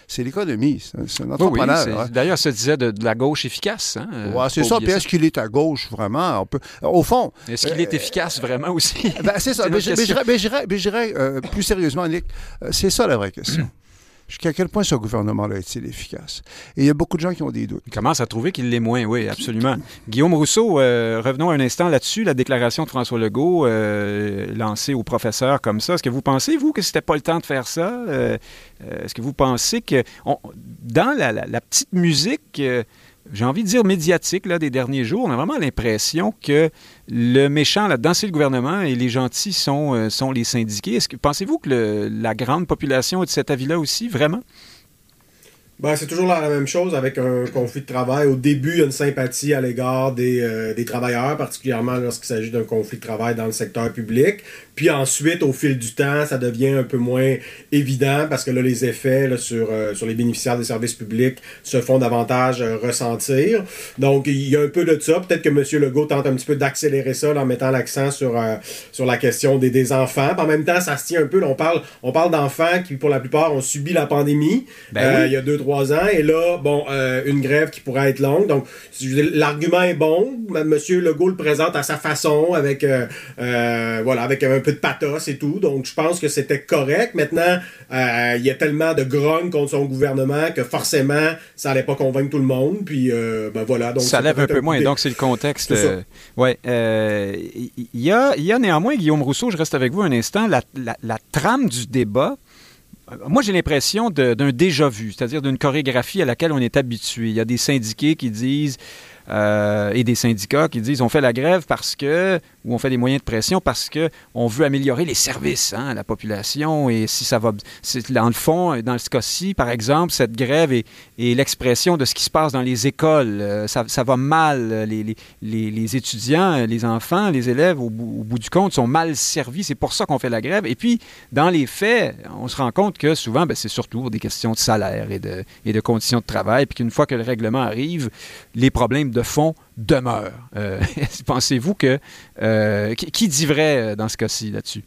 C'est l'économie. C'est un, Oui, oui, entrepreneur. hein. D'ailleurs, ça disait de, de la gauche efficace. Hein? euh, Ouais, c'est ça. Puis est-ce qu'il est à gauche, vraiment? On peut... Au fond, Est-ce qu'il est efficace vraiment aussi? ben, c'est ça. Mais je- j'irais, euh, plus sérieusement, Nick, euh, c'est ça la vraie question. Jusqu'à quel point ce gouvernement-là est-il efficace? Et il y a beaucoup de gens qui ont des doutes. Il commence à trouver qu'il l'est moins, oui, absolument. Guillaume Rousseau, euh, revenons un instant là-dessus, la déclaration de François Legault euh, lancée aux professeurs comme ça. Est-ce que vous pensez, vous, que c'était pas le temps de faire ça? Euh, Est-ce que vous pensez que dans la, petite musique, j'ai envie de dire médiatique là, des derniers jours, on a vraiment l'impression que le méchant là-dedans, c'est le gouvernement et les gentils sont, euh, sont les syndiqués. Est-ce que pensez-vous que la grande population est de cet avis-là aussi, vraiment? Ben, c'est toujours la la même chose avec un conflit de travail. Au début, il y a une sympathie à l'égard des, euh, des travailleurs, particulièrement lorsqu'il s'agit d'un conflit de travail dans le secteur public. Puis ensuite, au fil du temps, ça devient un peu moins évident parce que là, les effets là, sur, euh, sur les bénéficiaires des services publics se font davantage euh, ressentir. Donc, il y a un peu de ça. Peut-être que M. Legault tente un petit peu d'accélérer ça là, en mettant l'accent sur, euh, sur la question des, des enfants. Puis en même temps, ça se tient un peu. là, on parle, on parle d'enfants qui, pour la plupart, ont subi la pandémie Ben euh, oui. il y a deux, trois ans. Et là, bon, euh, une grève qui pourrait être longue. Donc, l'argument est bon. M. Legault le présente à sa façon, avec, euh, euh, voilà, avec un peu de pathos et tout. Donc, je pense que c'était correct. Maintenant, euh, il y a tellement de grogne contre son gouvernement que forcément, ça allait pas convaincre tout le monde. Puis, euh, ben voilà. Donc, ça lève un peu moins. d'é- Donc, c'est le contexte. Euh, ouais. euh, Il y, a, y a néanmoins, Guillaume Rousseau, je reste avec vous un instant, la, la- la trame du débat. euh, Moi, j'ai l'impression d'un déjà-vu, c'est-à-dire d'une chorégraphie à laquelle on est habitué. Il y a des syndiqués qui disent euh, et des syndicats qui disent on fait la grève parce que, ou on fait des moyens de pression parce que on veut améliorer les services hein, à la population. Et si ça va, dans le fond, dans ce cas-ci, par exemple, cette grève est, l'expression de ce qui se passe dans les écoles. Euh, ça, va mal. Les, les, les, étudiants, les enfants, les élèves, au bout, au bout du compte, sont mal servis. C'est pour ça qu'on fait la grève. Et puis, dans les faits, on se rend compte que souvent, ben, c'est surtout des questions de salaire et de, et de conditions de travail. Puis qu'une fois que le règlement arrive, les problèmes de fond demeurent. Euh, pensez-vous que... Euh, qui dit vrai euh, dans ce cas-ci là-dessus?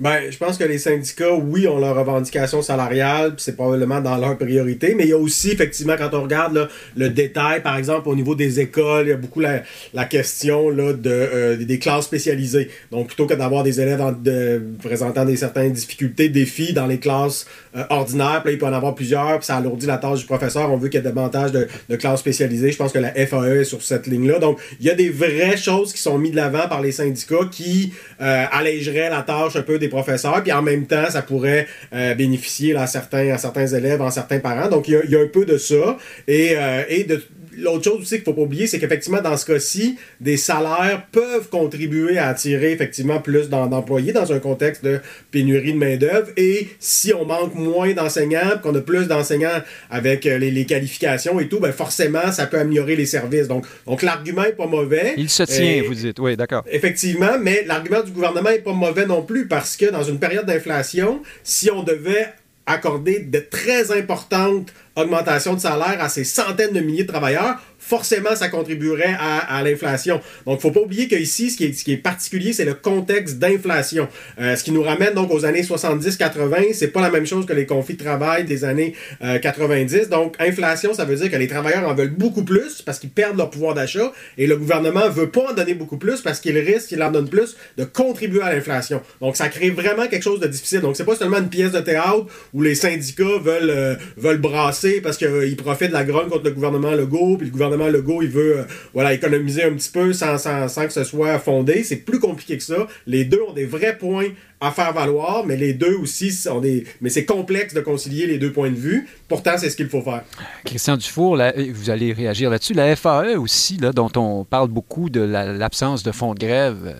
Ben, je pense que les syndicats, oui, ont leurs revendications salariales, c'est probablement dans leur priorité, mais il y a aussi, effectivement, quand on regarde le détail, par exemple, au niveau des écoles, il y a beaucoup la, la question là, de, euh, des classes spécialisées. Donc, plutôt que d'avoir des élèves de, présentant des certaines difficultés, défis dans les classes euh, ordinaires, puis là, il peut en avoir plusieurs, puis ça alourdit la tâche du professeur. On veut qu'il y ait davantage de, de classes spécialisées. Je pense que la FAE est sur cette ligne-là. Donc, il y a des vraies choses qui sont mises de l'avant par les syndicats qui euh, allégeraient la tâche un peu des professeurs, puis en même temps, ça pourrait euh, bénéficier à, certains, à certains élèves, à certains parents. Donc, il y a, un peu de ça. Et, euh, et de, l'autre chose aussi qu'il faut pas oublier, c'est qu'effectivement, dans ce cas-ci, des salaires peuvent contribuer à attirer effectivement plus d'employés dans un contexte de pénurie de main-d'œuvre. Et si on manque moins d'enseignants, qu'on a plus d'enseignants avec euh, les, qualifications et tout, ben forcément, ça peut améliorer les services. Donc, donc l'argument est pas mauvais. Il se tient, vous dites. Oui, d'accord. Effectivement, mais l'argument du gouvernement est pas mauvais non plus parce que dans une période d'inflation, si on devait accorder de très importantes augmentations de salaire à ces centaines de milliers de travailleurs, forcément, ça contribuerait à, l'inflation. Donc, faut pas oublier qu'ici, ce qui est, ce qui est particulier, c'est le contexte d'inflation. Euh, ce qui nous ramène donc aux années 70-80, c'est pas la même chose que les conflits de travail des années 90. Euh, donc, inflation, ça veut dire que les travailleurs en veulent beaucoup plus parce qu'ils perdent leur pouvoir d'achat et le gouvernement veut pas en donner beaucoup plus parce qu'il risque, qu'il en donne plus, de contribuer à l'inflation. Donc, ça crée vraiment quelque chose de difficile. Donc, c'est pas seulement une pièce de théâtre où les syndicats veulent, euh, veulent brasser parce qu'ils profitent de la grogne contre le gouvernement Legault, puis le gouvernement le Legault, il veut euh, voilà, économiser un petit peu sans, sans, que ce soit fondé. C'est plus compliqué que ça. Les deux ont des vrais points à faire valoir, mais les deux aussi sont des. Mais c'est complexe de concilier les deux points de vue. Pourtant, c'est ce qu'il faut faire. Christian Dufour, vous allez réagir là-dessus. La FAE aussi, là, dont on parle beaucoup de l'absence de fonds de grève. Euh,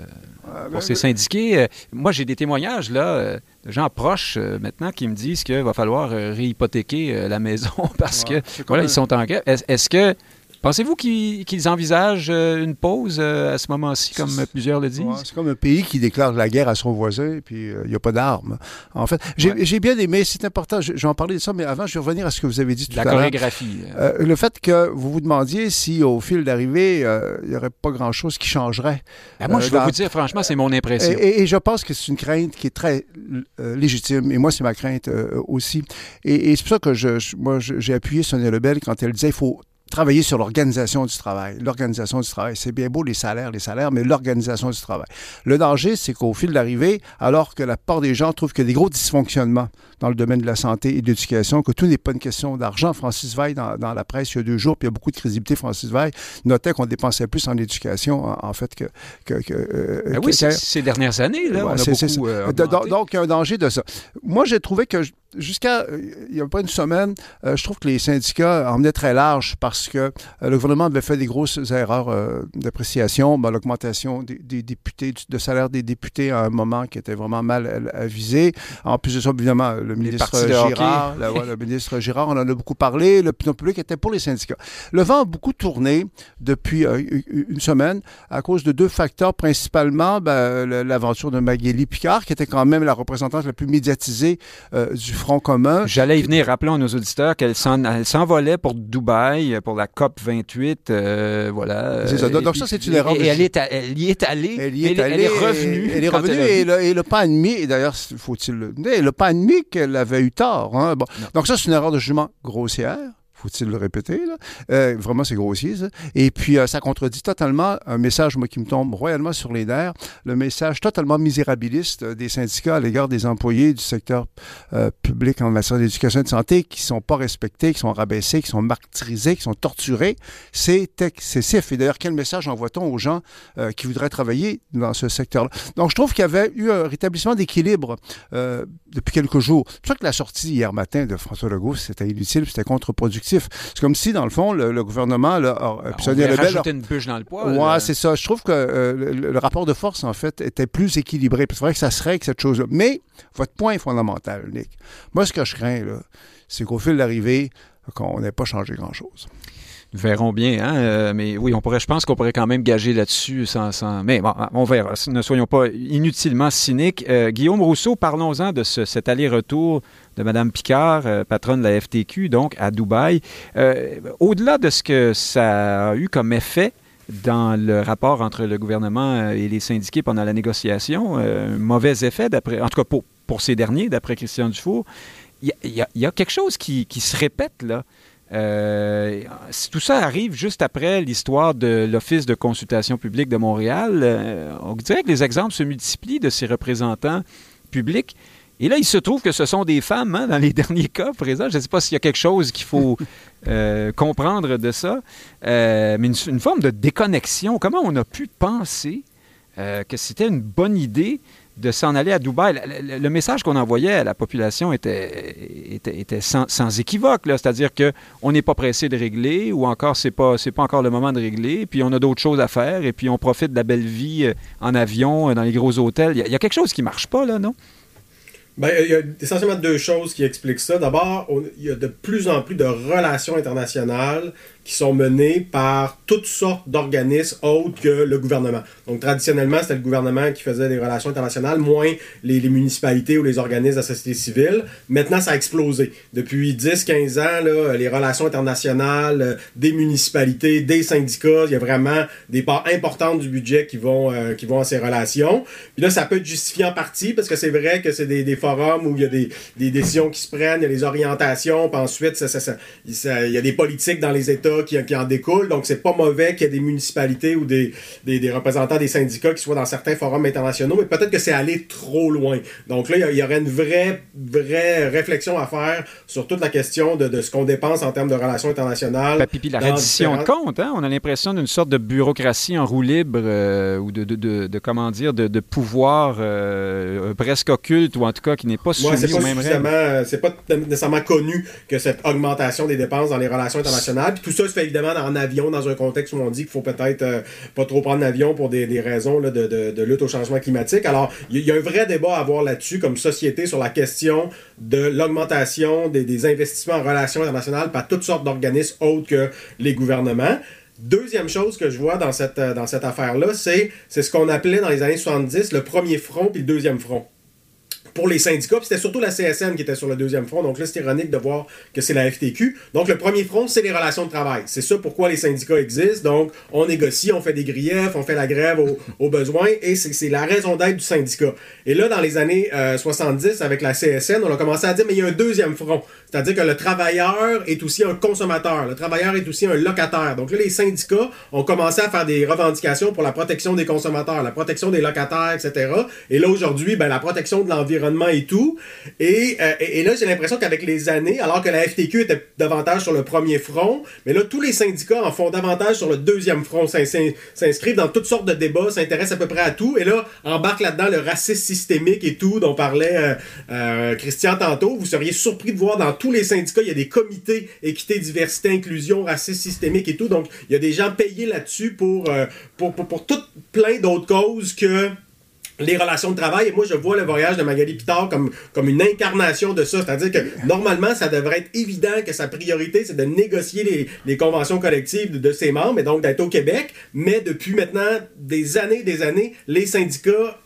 ah, pour ben, ces syndiqués. Euh, moi, j'ai des témoignages là, de gens proches maintenant qui me disent qu'il va falloir réhypothéquer la maison parce que voilà, ils sont en grève. Est-ce que Pensez-vous qu'ils envisagent euh, une pause euh, à ce moment-ci, comme plusieurs le disent? c'est comme un pays qui déclare la guerre à son voisin, et puis euh, il n'y a pas d'armes. En fait, j'ai bien aimé, c'est important, je, vais en parler de ça, mais avant, je vais revenir à ce que vous avez dit tout à l'heure. La chorégraphie. le fait que vous vous demandiez si, au fil d'arrivée, il n'y aurait pas grand-chose qui changerait. Ben, moi, je vais vous dire, franchement, c'est mon impression. Et, je pense que c'est une crainte qui est très légitime, et moi, c'est ma crainte aussi. Et, c'est pour ça que je, moi, j'ai appuyé Sonia Lebel quand elle disait qu'il faut travailler sur l'organisation du travail. L'organisation du travail, c'est bien beau les salaires, les salaires, mais l'organisation du travail. Le danger, c'est qu'au fil de l'arrivée, alors que la part des gens trouvent qu'il y a des gros dysfonctionnements dans le domaine de la santé et de l'éducation, que tout n'est pas une question d'argent. Francis Veil, dans, la presse, il y a deux jours, puis il y a beaucoup de crédibilité, Francis Veil notait qu'on dépensait plus en éducation, en, fait, que... que, euh, ben oui, ces dernières années, là, on a beaucoup, euh, donc, donc, il y a un danger de ça. Moi, j'ai trouvé que jusqu'à il n'y a pas une semaine, euh, je trouve que les syndicats emmenaient très large parce que euh, le gouvernement avait fait des grosses erreurs euh, d'appréciation. Ben, L'augmentation des, députés, de salaire des députés à un moment qui était vraiment mal avisé. En plus de ça, évidemment, le ministre Girard, le ministre Girard, on en a beaucoup parlé. Le public était pour les syndicats. Le vent a beaucoup tourné depuis une semaine à cause de deux facteurs, principalement ben, l'aventure de Magali Picard, qui était quand même la représentante la plus médiatisée du Front commun. J'allais y venir. Rappelons à nos auditeurs qu'elle s'envolait pour Dubaï, pour la COP 28. Euh, voilà. C'est ça. Donc, ça, c'est une erreur. Et, elle, est elle y est allée. Elle y est, allée, elle est revenue. Elle est revenue et, le, et, le, pas admis, d'ailleurs, faut-il le dire, elle n'a pas admis qu'elle avait eu tort. Hein. Bon. Donc, ça, c'est une erreur de jugement grossière faut-il le répéter? Euh, vraiment, c'est grossier. Et puis, euh, ça contredit totalement un message, moi, qui me tombe royalement sur les nerfs, le message totalement misérabiliste euh, des syndicats à l'égard des employés du secteur public en matière d'éducation et de santé qui ne sont pas respectés, qui sont rabaissés, qui sont martyrisés, qui sont torturés. C'est excessif. Et d'ailleurs, quel message envoie-t-on aux gens qui voudraient travailler dans ce secteur-là? Donc, je trouve qu'il y avait eu un rétablissement d'équilibre depuis quelques jours. C'est pour que la sortie hier matin de François Legault, c'était inutile, c'était contre-productif C'est comme si, dans le fond, le, gouvernement... Là, a, ben, Sonia Lebel... une bûche dans le poids. Oui, c'est ça. Je trouve que euh, le, rapport de force, en fait, était plus équilibré. C'est vrai que ça serait que cette chose-là. Mais votre point est fondamental, Nick. Moi, ce que je crains, c'est qu'au fil d'arrivée, qu'on n'ait pas changé grand-chose. Verrons bien, hein? Euh, mais oui, on pourrait, je pense qu'on pourrait quand même gager là-dessus sans, Mais bon, on verra. Ne soyons pas inutilement cyniques. Euh, Guillaume Rousseau, parlons-en de cet aller-retour de Mme Picard, euh, patronne de la FTQ, donc à Dubaï. Au-delà de ce que ça a eu comme effet dans le rapport entre le gouvernement et les syndiqués pendant la négociation, un mauvais effet, d'après, en tout cas pour, ces derniers, d'après Christian Dufour, il y, a quelque chose qui, qui se répète là. Euh, tout ça arrive juste après l'histoire de l'Office de consultation publique de Montréal. Euh, on dirait que les exemples se multiplient de ces représentants publics. Et là, il se trouve que ce sont des femmes hein, dans les derniers cas présents. Je ne sais pas s'il y a quelque chose qu'il faut euh, comprendre de ça, mais une, forme de déconnexion. Comment on a pu penser que c'était une bonne idée de s'en aller à Dubaï. Le, message qu'on envoyait à la population était, était, sans, équivoque. C'est-à-dire qu'on n'est pas pressé de régler ou encore c'est pas, pas encore le moment de régler, puis on a d'autres choses à faire et puis on profite de la belle vie euh, en avion, euh, dans les gros hôtels. Il y, a quelque chose qui ne marche pas, là, non? Ben, il y a essentiellement deux choses qui expliquent ça. D'abord, il y a de plus en plus de relations internationales qui sont menées par toutes sortes d'organismes autres que le gouvernement. Donc, traditionnellement, c'était le gouvernement qui faisait des relations internationales, moins les, municipalités ou les organismes de la société civile. Maintenant, ça a explosé. Depuis 10-15 ans, les relations internationales euh, des municipalités, des syndicats, il y a vraiment des parts importantes du budget qui vont, euh, qui vont à ces relations. Puis là, ça peut être justifié en partie parce que c'est vrai que c'est des, forums où il y a des, décisions qui se prennent, il y a des orientations, puis ensuite, il y a des politiques dans les États qui, en découle. Donc, c'est pas mauvais qu'il y ait des municipalités ou des, des, représentants des syndicats qui soient dans certains forums internationaux, mais peut-être que c'est aller trop loin. Donc là, il y, aurait une vraie, vraie réflexion à faire sur toute la question de, de ce qu'on dépense en termes de relations internationales. Ben, puis, la reddition de compte, hein? on a l'impression d'une sorte de bureaucratie en roue libre euh, ou de, de, de, comment dire, de, pouvoir euh, presque occulte ou en tout cas qui n'est pas soumis ouais, aux mêmes règles. C'est pas nécessairement connu que cette augmentation des dépenses dans les relations internationales. Puis tout ça se fait évidemment en avion dans un contexte où on dit qu'il faut peut-être euh, pas trop prendre l'avion pour des, raisons de, de, lutte au changement climatique. Alors, il y, a un vrai débat à avoir là-dessus comme société sur la question de l'augmentation des, investissements en relations internationales par toutes sortes d'organismes autres que les gouvernements. Deuxième chose que je vois dans cette, dans cette affaire-là, c'est ce qu'on appelait dans les années 70 le premier front puis le deuxième front pour les syndicats. C'était surtout la CSN qui était sur le deuxième front. Donc là, c'est ironique de voir que c'est la FTQ. Donc le premier front, c'est les relations de travail. C'est ça pourquoi les syndicats existent. Donc on négocie, on fait des griefs, on fait la grève aux, besoins et c'est la raison d'être du syndicat. Et là, dans les années 70, euh, avec la CSN, on a commencé à dire, mais il y a un deuxième front. C'est-à-dire que le travailleur est aussi un consommateur. Le travailleur est aussi un locataire. Donc là, les syndicats ont commencé à faire des revendications pour la protection des consommateurs, la protection des locataires, etc. Et là, aujourd'hui, ben, la protection de l'environnement et tout. Euh, et, et, là, j'ai l'impression qu'avec les années, alors que la FTQ était davantage sur le premier front, mais là, tous les syndicats en font davantage sur le deuxième front, s'inscrivent dans toutes sortes de débats, s'intéressent à peu près à tout, et là, embarque là-dedans le racisme systémique et tout, dont parlait euh, euh, Christian tantôt. Vous seriez surpris de voir dans tous les syndicats, il y a des comités équité, diversité, inclusion, racisme systémique et tout. Donc, il y a des gens payés là-dessus pour, pour, pour, pour tout plein d'autres causes que les relations de travail. Et moi, je vois le voyage de Magali Pitard comme, comme une incarnation de ça. C'est-à-dire que normalement, ça devrait être évident que sa priorité, c'est de négocier les, les, conventions collectives de, de, ses membres et donc d'être au Québec. Mais depuis maintenant des années des années, les syndicats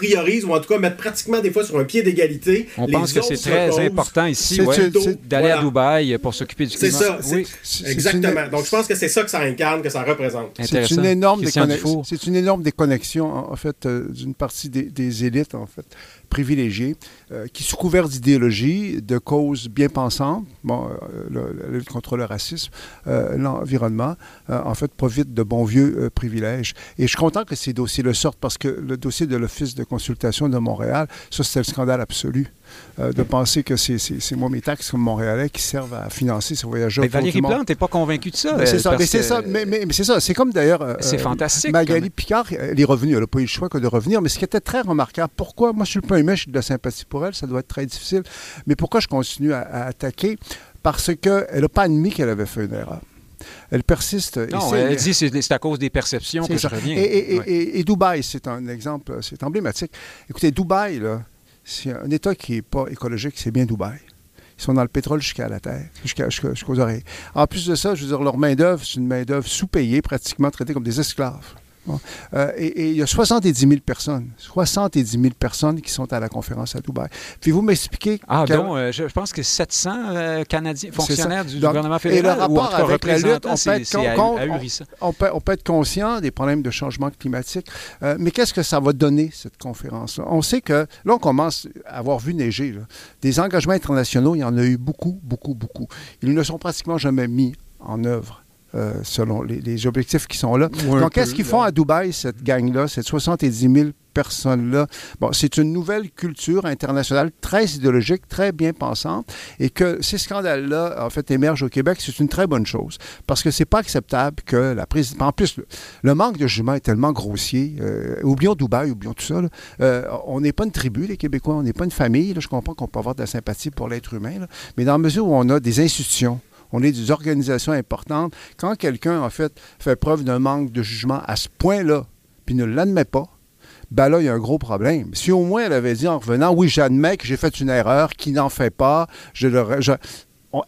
priorisent ou en tout cas mettent pratiquement des fois sur un pied d'égalité. On pense que c'est très important ici d'aller à Dubaï pour s'occuper du climat. C'est ça, oui. exactement. Donc je pense que c'est ça que ça incarne, que ça représente. C'est une énorme, déconnexion, c'est une énorme déconnexion en fait euh, d'une partie des, des, élites en fait privilégiés euh, qui, sous couvert d'idéologie, de causes bien pensantes, bon, euh, la lutte contre le racisme, euh, l'environnement, en fait, profitent de bons vieux privilèges. Et je suis content que ces dossiers le sortent parce que le dossier de l'Office de consultation de Montréal. Ça, c'était le scandale absolu. Euh, de penser que c'est moi mes taxes comme Montréalais qui servent à financer ce voyageurs. Mais Valérie Plante n'est pas convaincue de ça. c'est ça. Mais c'est ça. Mais, mais, c'est ça. C'est comme d'ailleurs. Euh, c'est fantastique. Magali Picard, elle est revenue. Elle n'a pas eu le choix que de revenir. Mais ce qui était très remarquable, pourquoi moi je suis le premier, j'ai de la sympathie pour elle, ça doit être très difficile. Mais pourquoi je continue à, attaquer? Parce qu'elle n'a pas admis qu'elle avait fait une erreur. Elle persiste. Non, elle dit que c'est à cause des perceptions que je reviens. Et, et Dubaï, c'est un exemple, c'est emblématique. Écoutez, Dubaï, là, c'est un État qui n'est pas écologique, c'est bien Dubaï. Ils sont dans le pétrole jusqu'à la terre, jusqu'aux oreilles. En plus de ça, je veux dire, leur main-d'œuvre, c'est une main-d'œuvre sous-payée, pratiquement traitée comme des esclaves. Euh, et, il y a 70 000 personnes, 70 000 personnes qui sont à la conférence à Dubaï. Puis vous m'expliquez... Ah, donc, euh, je pense que 700 euh, Canadiens, fonctionnaires du gouvernement fédéral, et le rapport avec la lutte, on peut, être on, peut, on peut, être conscient des problèmes de changement climatique, mais qu'est-ce que ça va donner, cette conférence-là? On sait que, là, on commence à avoir vu neiger. Des engagements internationaux, il y en a eu beaucoup, beaucoup, beaucoup. Ils ne sont pratiquement jamais mis en œuvre. Euh, selon les, objectifs qui sont là. Donc, qu'est-ce qu'ils font à Dubaï, cette gang-là, cette 70 000 personnes-là? Bon, c'est une nouvelle culture internationale très idéologique, très bien pensante, et que ces scandales-là, en fait, émergent au Québec, c'est une très bonne chose, parce que c'est pas acceptable que la présidente... En plus, le, manque de jugement est tellement grossier. Euh, oublions Dubaï, oublions tout ça. Euh, on n'est pas une tribu, les Québécois, on n'est pas une famille. je comprends qu'on peut avoir de la sympathie pour l'être humain, mais dans la mesure où on a des institutions, on est des organisations importantes. Quand quelqu'un, en fait, fait preuve d'un manque de jugement à ce point-là, puis ne l'admet pas, ben là, il y a un gros problème. Si au moins elle avait dit en revenant, oui, j'admets que j'ai fait une erreur, qui n'en fait pas, je le, je,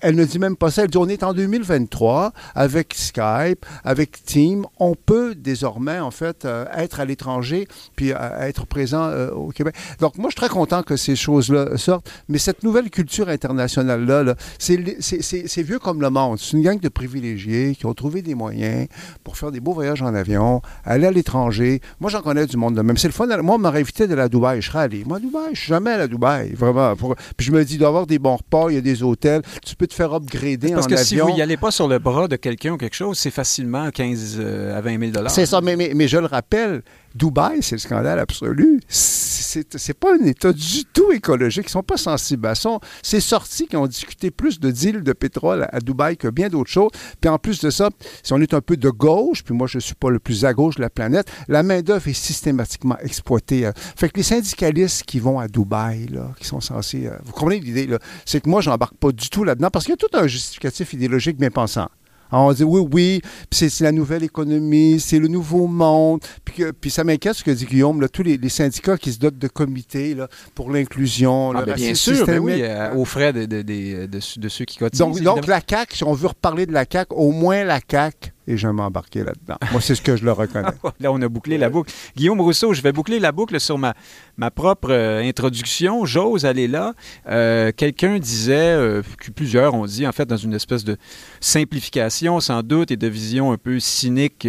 elle ne dit même pas ça. Elle dit on est en 2023 avec Skype, avec Team. On peut désormais, en fait, euh, être à l'étranger puis euh, être présent euh, au Québec. Donc, moi, je suis très content que ces choses-là sortent. Mais cette nouvelle culture internationale-là, c'est vieux comme le monde. C'est une gang de privilégiés qui ont trouvé des moyens pour faire des beaux voyages en avion, aller à l'étranger. Moi, j'en connais du monde de même. C'est le fun. Moi, on m'aurait invité de la Dubaï. Je serais allé. Moi, Dubaï, je suis jamais à la Dubaï. Vraiment. Puis je me dis, d'avoir des bons repas, il y a des hôtels peux te faire upgrader Parce en que avion. si vous n'y allez pas sur le bras de quelqu'un ou quelque chose, c'est facilement 15 euh, à 20 000 C'est ça, mais, mais, je le rappelle, Dubaï, c'est le scandale absolu. C'est pas un État du tout écologique. Ils sont pas sensibles à ça. C'est sorti qui ont discuté plus de deals de pétrole à Dubaï que bien d'autres choses. Puis en plus de ça, si on est un peu de gauche, puis moi je suis pas le plus à gauche de la planète, la main-d'œuvre est systématiquement exploitée. Euh. Fait que les syndicalistes qui vont à Dubaï, là, qui sont censés. Euh, vous comprenez l'idée, là? C'est que moi, j'embarque pas du tout là-dedans parce qu'il y a tout un justificatif idéologique bien pensant. On dit oui, oui, puis c'est la nouvelle économie, c'est le nouveau monde. Puis, puis ça m'inquiète ce que dit Guillaume, là, tous les, syndicats qui se dotent de comités là, pour l'inclusion. Ah, ben, bien sûr, mais oui, euh, aux frais de, de, de, ceux qui cotisent. Donc, donc la CAQ, si on veut reparler de la CAQ, au moins la CAQ et je vais m'embarquer là-dedans. Moi, c'est ce que je le reconnais. là, on a bouclé la boucle. Guillaume Rousseau, je vais boucler la boucle sur ma, ma propre euh, introduction. J'ose aller là. Euh, quelqu'un disait, euh, plusieurs ont dit, en fait, dans une espèce de simplification, sans doute, et de vision un peu cynique,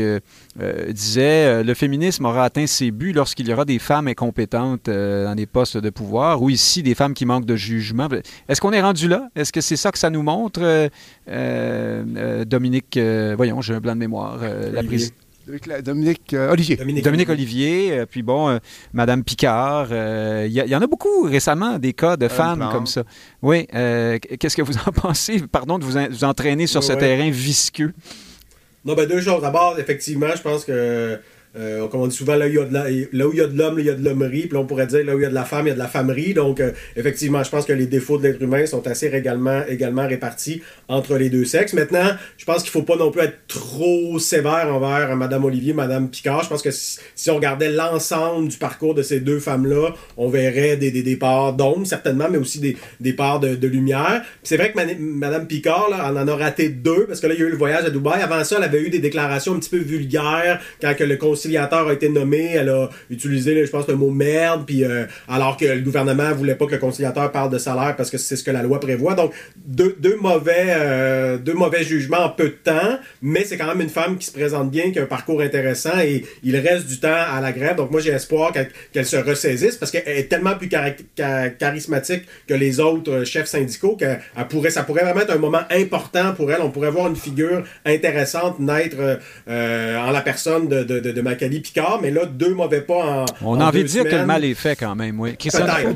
disait le féminisme aura atteint ses buts lorsqu'il y aura des femmes incompétentes dans des postes de pouvoir, ou ici, des femmes qui manquent de jugement. Est-ce qu'on est rendu là? Est-ce que c'est ça que ça nous montre, Dominique? voyons, je blanc de mémoire. Dominique euh, Olivier. Dominique, Olivier, euh, puis bon, Madame Picard. Il y, en a beaucoup récemment des cas de femmes comme ça. Oui. Qu'est-ce que vous en pensez? Pardon de vous, entraîner sur ce terrain visqueux. Non, ben deux choses. D'abord, effectivement, je pense que euh, comme on dit souvent, là où il y a de l'homme, il y a de l'hommerie. Puis on pourrait dire, là où il y a de la femme, il y a de la femmerie. Donc, euh, effectivement, je pense que les défauts de l'être humain sont assez également, également répartis entre les deux sexes. Maintenant, je pense qu'il faut pas non plus être trop sévère envers Madame Olivier, Madame Picard. Je pense que si, on regardait l'ensemble du parcours de ces deux femmes-là, on verrait des, des, des parts d'ombre, certainement, mais aussi des, des parts de, de lumière. C'est vrai que Madame Picard, là, en a raté deux, parce que là, il y a eu le voyage à Dubaï. Avant ça, elle avait eu des déclarations un petit peu vulgaires quand que le conseil conciliateur a été nommé, elle a utilisé, je pense, le mot merde, puis euh, alors que le gouvernement voulait pas que le conciliateur parle de salaire parce que c'est ce que la loi prévoit. Donc, deux, mauvais, euh, deux mauvais jugements en peu de temps, mais c'est quand même une femme qui se présente bien, qui a un parcours intéressant et il reste du temps à la grève. Donc, moi, j'ai espoir qu'elle se ressaisisse parce qu'elle est tellement plus charismatique que les autres euh, chefs syndicaux que pourrait, ça pourrait vraiment être un moment important pour elle. On pourrait voir une figure intéressante naître en la personne de, de, de, de Magali Picard, mais là, deux mauvais pas en. On a envie de dire que le mal est fait quand même, oui.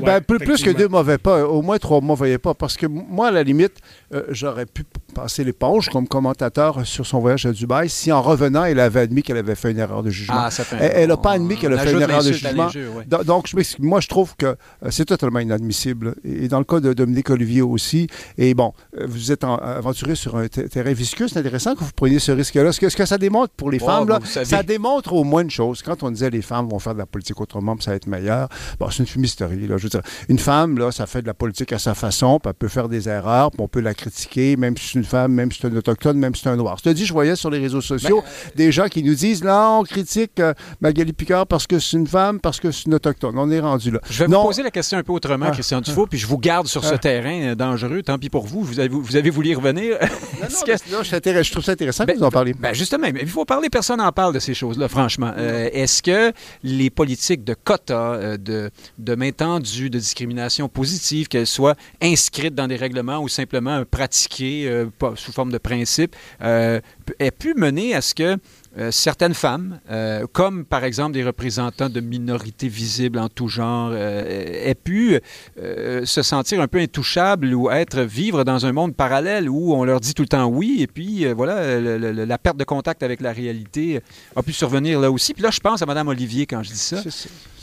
Ben, plus, que deux mauvais pas, au moins trois mauvais pas. Parce que moi, à la limite, euh, j'aurais pu passer l'éponge comme commentateur sur son voyage à Dubaï si en revenant, elle avait admis qu'elle avait fait une erreur de jugement. Ah, elle n'a pas admis qu'elle a fait une erreur de jugement. Donc, moi, je trouve que euh, c'est totalement inadmissible. Et dans le cas de Dominique Olivier aussi, et bon, euh, vous êtes aventuré sur un terrain visqueux, c'est intéressant que vous preniez ce risque-là. Ce que, ce que ça démontre pour les femmes, là, ça démontre au moins une chose. Quand on disait les femmes vont faire de la politique autrement, puis ça va être meilleur, bon, c'est une fumisterie. Là, je veux dire, une femme, là, ça fait de la politique à sa façon, puis elle peut faire des erreurs, puis on peut la critiquer, même si c'est une femme, même si c'est un autochtone, même si c'est un noir. Je te dis, je voyais sur les réseaux sociaux ben, des gens qui nous disent, là, on critique euh, Magali Picard parce que c'est une femme, parce que c'est une autochtone. On est rendu là. Je vais vous poser la question un peu autrement, ah, Christian Dufault, ah. puis je vous garde sur ce ah. terrain euh, dangereux. Tant pis pour vous. Vous avez, vous avez voulu y revenir. Non, je, trouve ça intéressant que ben, vous en parliez. Ben justement, il faut parler. Personne n'en parle de ces choses-là, franchement. Euh, est-ce que les politiques de quotas, de, de main tendue, de discrimination positive, qu'elles soient inscrites dans des règlements ou simplement pratiquées sous forme de principe, aient pu mener à ce que euh, certaines femmes, euh, comme par exemple des représentants de minorités visibles en tout genre, euh, aient pu se sentir un peu intouchables ou être vivre dans un monde parallèle où on leur dit tout le temps oui, et puis voilà, la perte de contact avec la réalité a pu survenir là aussi. Puis là, je pense à Mme Olivier quand je dis ça.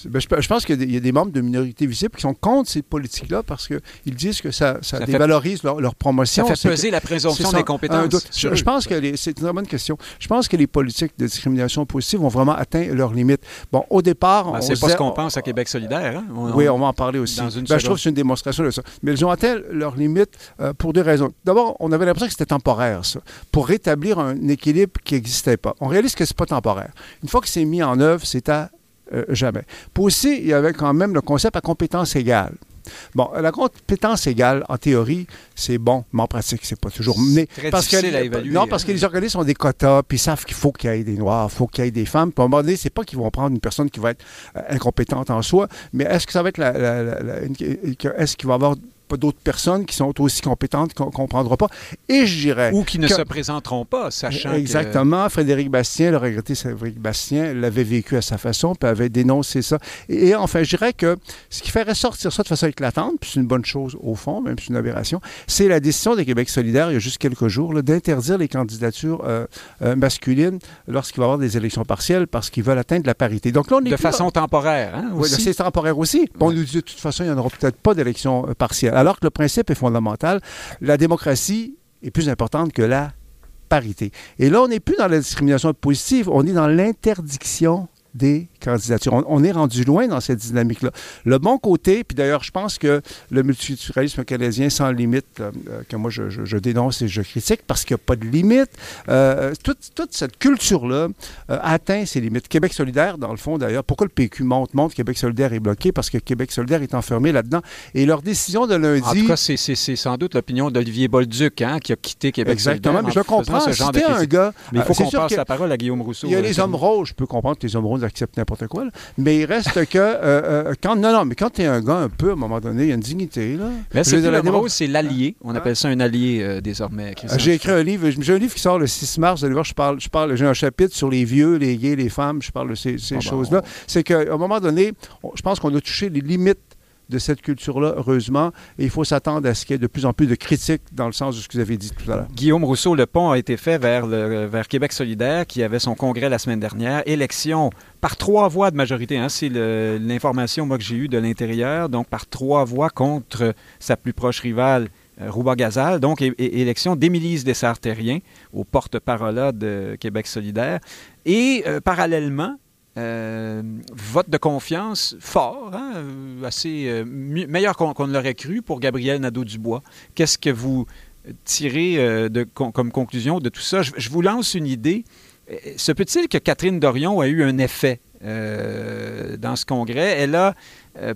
Ben, je, pense qu'il y, a des membres de minorités visibles qui sont contre ces politiques-là parce qu'ils disent que ça, dévalorise leur, promotion. Ça fait peser la présomption des compétences. je, pense que c'est une très bonne question. Je pense que les politiques de discrimination positive ont vraiment atteint leurs limites. Bon, au départ, ben, c'est pas ce qu'on pense à Québec solidaire. Hein? oui, on va en parler aussi. Ben, je trouve que c'est une démonstration de ça. Mais ils ont atteint leurs limites euh, pour deux raisons. D'abord, on avait l'impression que c'était temporaire, ça, pour rétablir un équilibre qui n'existait pas. On réalise que c'est pas temporaire. Une fois que c'est mis en œuvre, c'est à euh, jamais. Puis aussi, il y avait quand même le concept à compétence égale. Bon, la compétence égale, en théorie, c'est bon, mais en pratique, c'est pas toujours. Mais parce que, à évaluer. Non, parce que les organismes ont des quotas, puis ils savent qu'il faut qu'il y ait des Noirs, il faut qu'il y ait des femmes. Puis à un moment donné, c'est pas qu'ils vont prendre une personne qui va être euh, incompétente en soi, mais est-ce que ça va être la, est-ce qu'il va y avoir d'autres personnes qui sont aussi compétentes qu'on ne comprendra pas. Et je dirais... Ou qui ne se présenteront pas, sachant Exactement. Frédéric Bastien, le regretté Frédéric Bastien, l'avait vécu à sa façon, puis avait dénoncé ça. Et, enfin, je dirais que ce qui fait ressortir ça de façon éclatante, puis c'est une bonne chose au fond, même si c'est une aberration, c'est la décision des Québec solidaire, il y a juste quelques jours, d'interdire les candidatures euh, euh, masculines lorsqu'il va y avoir des élections partielles parce qu'ils veulent atteindre la parité. Donc là, on est De façon temporaire, hein, Oui, c'est temporaire aussi. Bon, on nous dit de toute façon, il n'y en aura peut-être pas d'élections euh, partielles alors que le principe est fondamental. La démocratie est plus importante que la parité. Et là, on n'est plus dans la discrimination positive, on est dans l'interdiction des candidatures. On, est rendu loin dans cette dynamique-là. Le bon côté, puis d'ailleurs, je pense que le multiculturalisme canadien sans limite, euh, euh, que moi je, dénonce et je critique parce qu'il n'y a pas de limite, euh, toute, cette culture-là atteint ses limites. Québec solidaire, dans le fond d'ailleurs, pourquoi le PQ monte, monte, Québec solidaire est bloqué? Parce que Québec solidaire est enfermé là-dedans. Et leur décision de lundi... En tout cas, c'est sans doute l'opinion d'Olivier Bolduc hein, qui a quitté Québec Exactement, solidaire. Exactement, mais je comprends. C'était un gars... Mais il faut qu'on passe la parole à Guillaume Rousseau. Il y a les hommes roses, je peux comprendre que les hommes roses acceptent n'importe quoi, mais il reste que. Euh, euh, quand, non, non, mais quand tu es un gars un peu, à un moment donné, il y a une dignité. Là. Mais c'est la c'est l'allié. On appelle ça un allié euh, désormais. J'ai écrit un livre. J'ai un livre qui sort le 6 mars. Vous allez voir, je parle, je parle, j'ai un chapitre sur les vieux, les gays, les femmes. Je parle de ces, ces choses-là. C'est qu'à un moment donné, je pense qu'on a touché les limites de cette culture-là, heureusement. Et il faut s'attendre à ce qu'il y ait de plus en plus de critiques dans le sens de ce que vous avez dit tout à l'heure. Guillaume Rousseau, le pont a été fait vers, vers Québec solidaire, qui avait son congrès la semaine dernière. Élection par trois voix de majorité. Hein, c'est l'information que j'ai eue de l'intérieur. Donc, par trois voix contre sa plus proche rivale, euh, Rouba Gazal. Donc, élection d'Émilise Dessart-Terrien au porte-parole de Québec solidaire. Et euh, parallèlement, euh, vote de confiance fort, hein, euh, assez euh, meilleur qu'on ne l'aurait cru pour Gabriel Nadeau-Dubois. Qu'est-ce que vous tirez comme conclusion de tout ça? Je, vous lance une idée. Se peut-il que Catherine Dorion a eu un effet dans ce congrès? Elle a,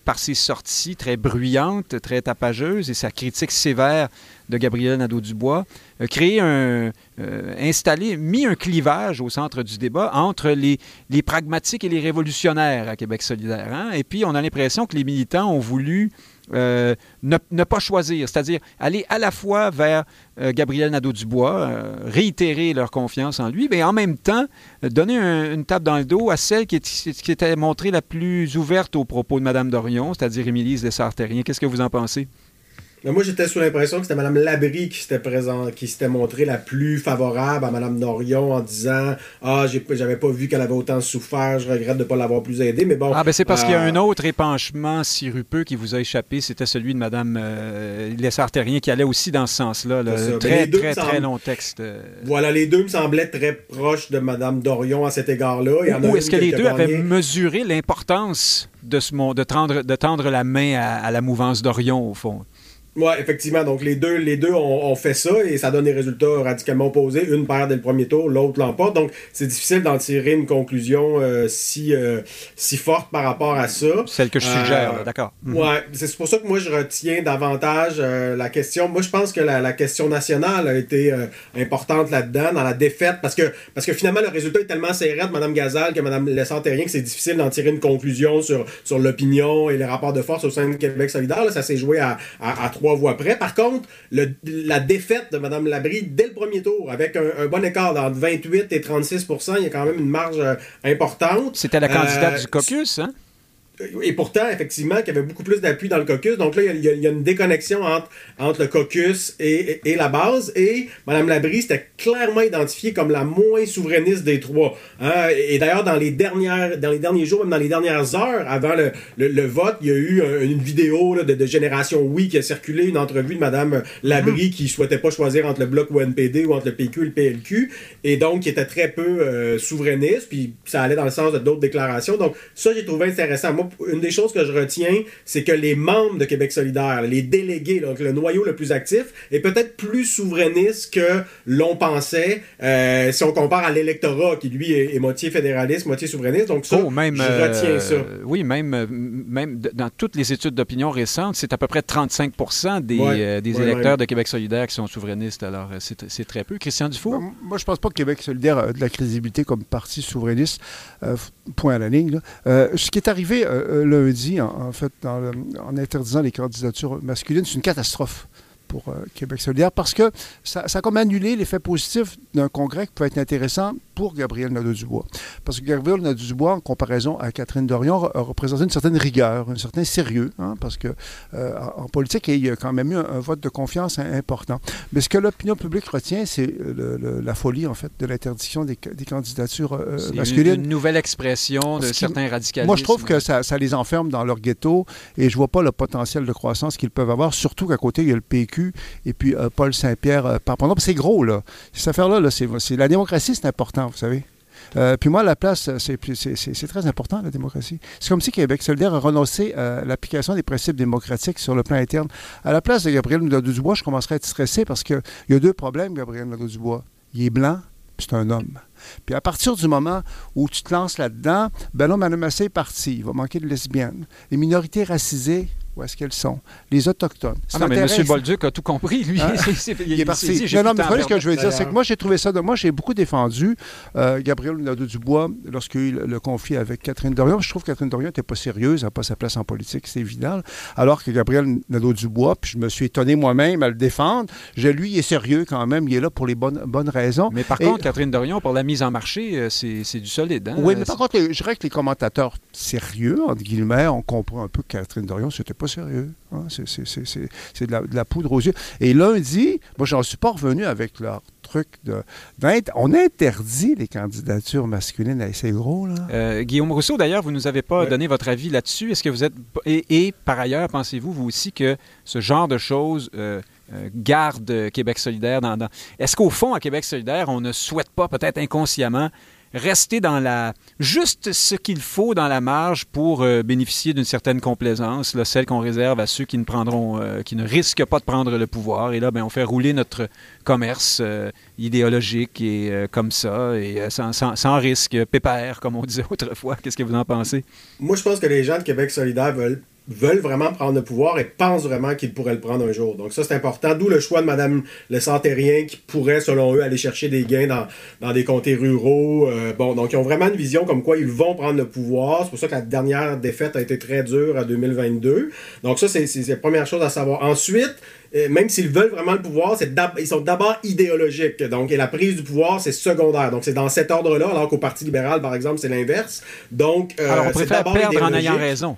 par ses sorties très bruyantes, très tapageuses et sa critique sévère de Gabriel Nadeau-Dubois, créé un, euh, installé, mis un clivage au centre du débat entre les, les pragmatiques et les révolutionnaires à Québec solidaire. Hein. Et puis, on a l'impression que les militants ont voulu euh, ne, pas choisir, c'est-à-dire aller à la fois vers euh, Gabriel Nadeau-Dubois, réitérer leur confiance en lui, mais en même temps donner une tape dans le dos à celle qui, qui, était montrée la plus ouverte aux propos de Mme Dorion, c'est-à-dire Émilie Dessartérien. Qu'est-ce que vous en pensez? Moi, j'étais sous l'impression que c'était Mme Labrie qui s'était présent, qui s'était montrée la plus favorable à Mme Norion en disant Ah, j'avais pas vu qu'elle avait autant souffert, je regrette de ne pas l'avoir plus aidée. Mais bon. Ah, ben c'est parce qu'il y a un euh, autre épanchement sirupeux qui vous a échappé, c'était celui de Mme euh, Lessartérien qui allait aussi dans ce sens-là. Très, très, très long texte. Voilà, les deux me semblaient très proches de Mme Dorion à cet égard-là. Ou est-ce que les deux avaient mesuré l'importance de, ce, de, tendre, de tendre la main à, à la mouvance d'Orion, au fond? Oui, effectivement. Donc, les deux, les deux ont, fait ça et ça donne des résultats radicalement opposés. Une perd dès le premier tour, l'autre l'emporte. Donc, c'est difficile d'en tirer une conclusion euh, si, euh, si forte par rapport à ça. Celle que je suggère, euh, d'accord. Mhm. Oui, c'est pour ça que moi, je retiens davantage la question. Moi, je pense que la, question nationale a été importante là-dedans, dans la défaite, parce que, parce que finalement, le résultat est tellement serré de Mme Gazal que Mme Lessant-Terrien que c'est difficile d'en tirer une conclusion sur, sur l'opinion et les rapports de force au sein de Québec solidaire. ça s'est joué à, à, à trois voix près. Par contre, la défaite de Mme Labrie dès le premier tour, avec un, bon écart entre 28 et 36% il y a quand même une marge euh, importante. C'était la candidate euh, du caucus, hein? Et pourtant, effectivement, qu'il y avait beaucoup plus d'appui dans le caucus. Donc là, il y, a, une déconnexion entre, entre le caucus et, et, la base. Et Mme Labrie était clairement identifiée comme la moins souverainiste des trois. Hein? Et d'ailleurs, dans les dernières, dans les derniers jours, même dans les dernières heures avant le, le, vote, il y a eu une vidéo de, de, Génération Oui qui a circulé, une entrevue de Mme Labrie mm-hmm. qui souhaitait pas choisir entre le bloc ou NPD ou entre le PQ et le PLQ. Et donc, qui était très peu euh, souverainiste. Puis ça allait dans le sens de d'autres déclarations. Donc, ça, j'ai trouvé intéressant. Moi, une des choses que je retiens, c'est que les membres de Québec solidaire, les délégués, donc le noyau le plus actif, est peut-être plus souverainiste que l'on pensait euh, si on compare à l'électorat qui, lui, est, moitié fédéraliste, moitié souverainiste. Donc ça, oh, même, je retiens ça. Euh, oui, même, euh, même dans toutes les études d'opinion récentes, c'est à peu près 35 des, des électeurs de Québec solidaire qui sont souverainistes. Alors, c'est très peu. Christian Dufour? Ben, moi, je pense pas que Québec solidaire a de la crédibilité comme parti souverainiste. point à la ligne. ce qui est arrivé lundi, en, fait, en interdisant les candidatures masculines, c'est une catastrophe pour euh, Québec solidaire parce que ça, ça a comme annulé l'effet positif d'un congrès qui peut être intéressant pour Gabriel Nadeau-Dubois. Parce que Gabriel Nadeau-Dubois, en comparaison à Catherine Dorion, a représenté une certaine rigueur, un certain sérieux, hein, parce que euh, en politique, il y a quand même eu un, vote de confiance important. Mais ce que l'opinion publique retient, c'est la folie, en fait, de l'interdiction des, candidatures euh, masculines. Une, une nouvelle expression de certains radicalismes. Moi, je trouve que ça, ça, les enferme dans leur ghetto et je vois pas le potentiel de croissance qu'ils peuvent avoir, surtout qu'à côté, il y a le PQ et puis euh, Paul Saint-Pierre euh, Parpendon. C'est gros, là. Cette affaire-là, là, c'est, la démocratie, c'est important, vous savez. Euh, puis moi, la place, c'est très important, la démocratie. C'est comme si Québec solidaire a renoncé à l'application des principes démocratiques sur le plan interne. À la place de Gabriel Nadeau-Dubois, je commencerais à être stressé parce qu'il y a deux problèmes, Gabriel Nadeau-Dubois. Il est blanc, puis c'est un homme. Puis à partir du moment où tu te lances là-dedans, ben là, Mme Massé est parti. Il va manquer de lesbiennes. Les minorités racisées, où est-ce qu'elles sont. Les Autochtones. Ah non, mais M. Bolduc a tout compris, lui. Hein? il, est parti. non, non, mais ce que je veux dire, c'est que moi, j'ai trouvé ça... De... Moi, j'ai beaucoup défendu euh, Gabriel Nadeau-Dubois lorsqu'il a eu le conflit avec Catherine Dorion. Je trouve que Catherine Dorion n'était pas sérieuse, n'a pas sa place en politique, c'est évident. Alors que Gabriel Nadeau-Dubois, puis je me suis étonné moi-même à le défendre, je, lui, il est sérieux quand même, il est là pour les bonnes, bonnes raisons. Mais par contre, Catherine Dorion, pour la mise en marché, euh, c'est du solide. Hein? Oui, mais par contre, je dirais que les commentateurs sérieux, entre guillemets, on comprend un peu que Catherine Dorion, c'était pas sérieux. Hein. C'est de, la, poudre aux yeux. Et lundi, moi, j'en suis pas revenu avec leur truc de. On interdit les candidatures masculines. C'est gros, là. Euh, Guillaume Rousseau, d'ailleurs, vous ne nous avez pas donné votre avis là-dessus. Est-ce que vous êtes. Et, par ailleurs, pensez-vous, vous aussi, que ce genre de choses. Euh, euh, garde Québec solidaire dans... Est-ce qu'au fond, à Québec solidaire, on ne souhaite pas, peut-être inconsciemment, rester dans la juste ce qu'il faut dans la marge pour euh, bénéficier d'une certaine complaisance, là, celle qu'on réserve à ceux qui ne prendront, euh, qui ne risquent pas de prendre le pouvoir. Et là, ben, on fait rouler notre commerce euh, idéologique et comme ça, et sans, sans, risque, pépère, comme on disait autrefois. Qu'est-ce que vous en pensez? Moi, je pense que les gens de Québec solidaire veulent veulent vraiment prendre le pouvoir et pensent vraiment qu'ils pourraient le prendre un jour. Donc ça, c'est important. D'où le choix de Mme Le Santérien qui pourrait, selon eux, aller chercher des gains dans, dans des comtés ruraux. Euh, bon, donc ils ont vraiment une vision comme quoi ils vont prendre le pouvoir. C'est pour ça que la dernière défaite a été très dure à 2022. Donc ça, c'est la première chose à savoir. Ensuite, euh, même s'ils veulent vraiment le pouvoir, ils sont d'abord idéologiques. Donc, et la prise du pouvoir, c'est secondaire. Donc, c'est dans cet ordre-là, alors qu'au Parti libéral, par exemple, c'est l'inverse. Donc, euh, alors on préfère perdre en ayant raison.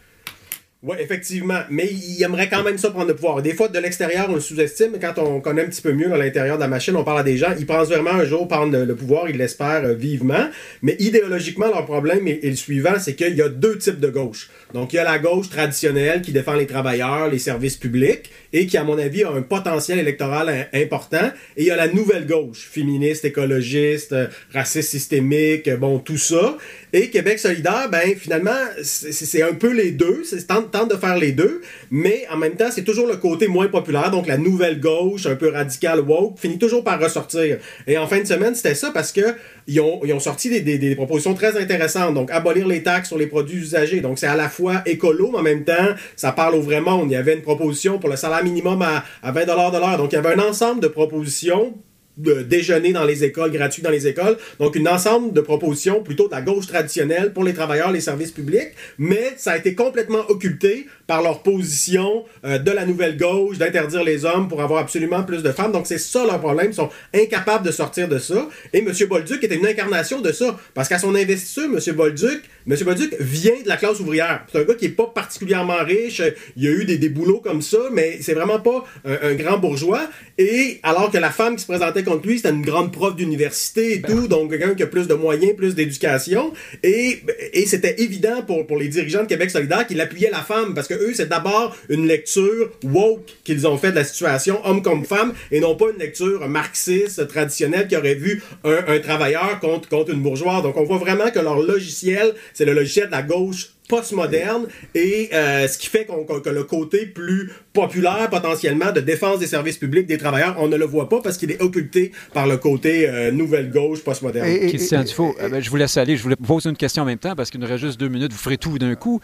Oui, effectivement. Mais il aimerait quand même ça prendre le pouvoir. Des fois, de l'extérieur, on le sous-estime, quand on connaît un petit peu mieux l'intérieur de la machine, on parle à des gens, ils pensent vraiment un jour prendre le, pouvoir, ils l'espèrent euh, vivement. Mais idéologiquement, leur problème est, le suivant, c'est qu'il y a deux types de gauche. Donc, il y a la gauche traditionnelle qui défend les travailleurs, les services publics, et qui, à mon avis, a un potentiel électoral important. Et il y a la nouvelle gauche, féministe, écologiste, euh, raciste systémique, bon, tout ça. Et Québec solidaire, ben finalement, c'est un peu les deux. C'est tente, tente de faire les deux, mais en même temps, c'est toujours le côté moins populaire. Donc la nouvelle gauche, un peu radicale, woke, finit toujours par ressortir. Et en fin de semaine, c'était ça parce que ils ont, ils ont sorti des, des, des, propositions très intéressantes. Donc abolir les taxes sur les produits usagés. Donc c'est à la fois écolo, mais en même temps, ça parle au vrai monde. Il y avait une proposition pour le salaire minimum à, à 20 de l'heure. Donc il y avait un ensemble de propositions de déjeuner dans les écoles, gratuit dans les écoles. Donc, une ensemble de propositions plutôt de la gauche traditionnelle pour les travailleurs, les services publics, mais ça a été complètement occulté par leur position euh, de la nouvelle gauche, d'interdire les hommes pour avoir absolument plus de femmes. Donc, c'est ça leur problème. Ils sont incapables de sortir de ça. Et M. Bolduc était une incarnation de ça. Parce qu'à son investiture, M. Bolduc, M. Bolduc vient de la classe ouvrière. C'est un gars qui est pas particulièrement riche. Il y a eu des, des boulots comme ça, mais c'est vraiment pas un, grand bourgeois. Et alors que la femme qui se présentait contre lui, c'était une grande prof d'université et ben tout, donc quelqu'un qui a plus de moyens, plus d'éducation. Et, et c'était évident pour, pour les dirigeants de Québec solidaire qu'ils appuyaient la femme, parce que eux, c'est d'abord une lecture woke qu'ils ont fait de la situation, homme comme femme, et non pas une lecture marxiste, traditionnelle, qui aurait vu un, un travailleur contre, contre une bourgeoise. Donc on voit vraiment que leur logiciel, c'est le logiciel de la gauche postmoderne et euh, ce qui fait qu'on, que le côté plus populaire potentiellement de défense des services publics des travailleurs, on ne le voit pas parce qu'il est occulté par le côté euh, nouvelle gauche postmoderne. Christian Dufault, euh, ben, je vous laisse aller. Je voulais poser une question en même temps parce qu'il nous reste juste deux minutes. Vous ferez tout d'un coup.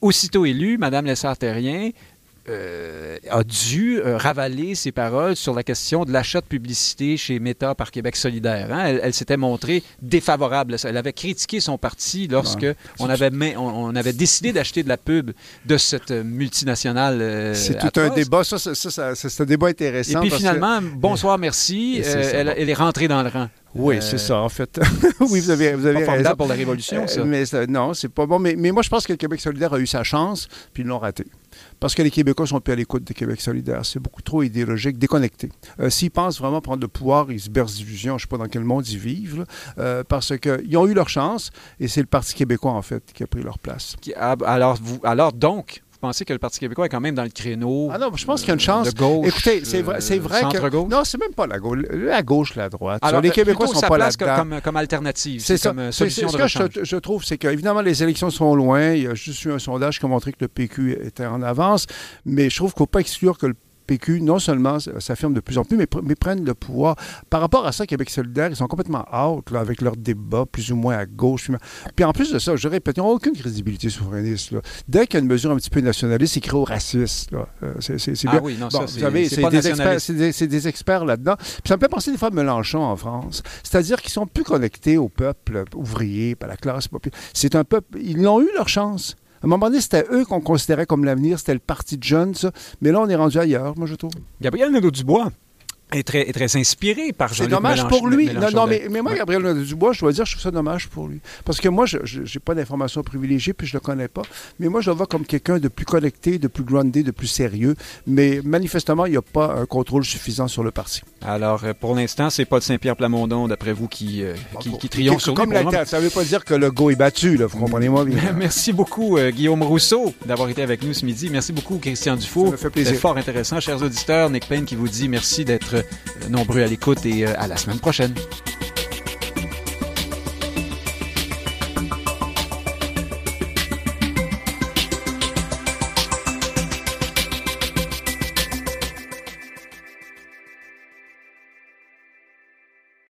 aussitôt élu, Mme Lessard-Terrien, euh, a dû euh, ravaler ses paroles sur la question de l'achat de publicité chez Meta par Québec solidaire. Hein. Elle, s'était montrée défavorable. Elle avait critiqué son parti lorsque on, avait, on, avait décidé d'acheter de la pub de cette multinationale. Euh, c'est tout un débat. Ça, c'est un débat intéressant. Et puis finalement, bonsoir, merci. elle, elle, est rentrée dans le rang. Oui, c'est ça, en fait. oui, vous avez, vous avez pas raison. pour la révolution, ça. mais non, c'est pas bon. Mais, mais, moi, je pense que le Québec solidaire a eu sa chance, puis ils l'ont raté. Parce que les Québécois sont plus à l'écoute des Québec solidaire. C'est beaucoup trop idéologique, déconnecté. Euh, s'ils pensent vraiment prendre le pouvoir, ils se bercent d'illusions. Je ne sais pas dans quel monde ils vivent. Euh, parce qu'ils ont eu leur chance et c'est le Parti québécois, en fait, qui a pris leur place. Alors, vous, alors donc, vous pensez que le Parti québécois est quand même dans le créneau. Ah non, je pense qu'il y a une chance. De gauche, Écoutez, c'est vrai, c'est vrai que. Non, c'est même pas la gauche. La gauche, la droite. Alors, les Québécois sont pas là-dedans. Comme, comme alternative. C'est comme euh, solution ce de que je, trouve, c'est qu'évidemment, les élections sont loin. Il y a juste eu un sondage qui a montré que le PQ était en avance. Mais je trouve qu'il ne faut pas exclure que le PQ, non seulement s'affirme de plus en plus, mais, prennent le pouvoir. Par rapport à ça, Québec solidaire, ils sont complètement out là, avec leurs débats plus ou moins à gauche. Puis en plus de ça, je répète, ils n'ont aucune crédibilité souverainiste. Dès qu'il y a une mesure un petit peu nationaliste, c'est au raciste. Euh, c'est, ah oui, non, ça, vous savez, c'est, des des, experts là-dedans. Puis ça me fait penser des fois à Mélenchon en France. C'est-à-dire qu'ils sont plus connectés au peuple ouvrier, à la classe populaire. C'est un peuple... Ils ont eu leur chance. À un moment donné, c'était eux qu'on considérait comme l'avenir, c'était le parti de jeunes, ça. Mais là, on est rendu ailleurs, moi, je trouve. Gabriel Nadeau-Dubois est très, très inspiré par Jean-Luc C'est dommage pour lui. non, non, mais, mais moi, Gabriel Nadeau-Dubois, je dois dire, je trouve ça dommage pour lui. Parce que moi, je n'ai pas d'informations privilégiées, puis je ne le connais pas. Mais moi, je le vois comme quelqu'un de plus connecté, de plus groundé, de plus sérieux. Mais manifestement, il n'y a pas un contrôle suffisant sur le parti. Alors, euh, pour l'instant, c'est pas de Saint-Pierre Plamondon, d'après vous, qui, euh, qui, triomphe sur comme la Ça ne veut pas dire que le go est battu, là, vous comprenez-moi bien. Merci beaucoup, euh, Guillaume Rousseau, d'avoir été avec nous ce midi. Merci beaucoup, Christian Dufault. Ça me fait plaisir. Fort intéressant. Chers auditeurs, Nick Payne qui vous dit merci d'être nombreux à l'écoute et à la semaine prochaine.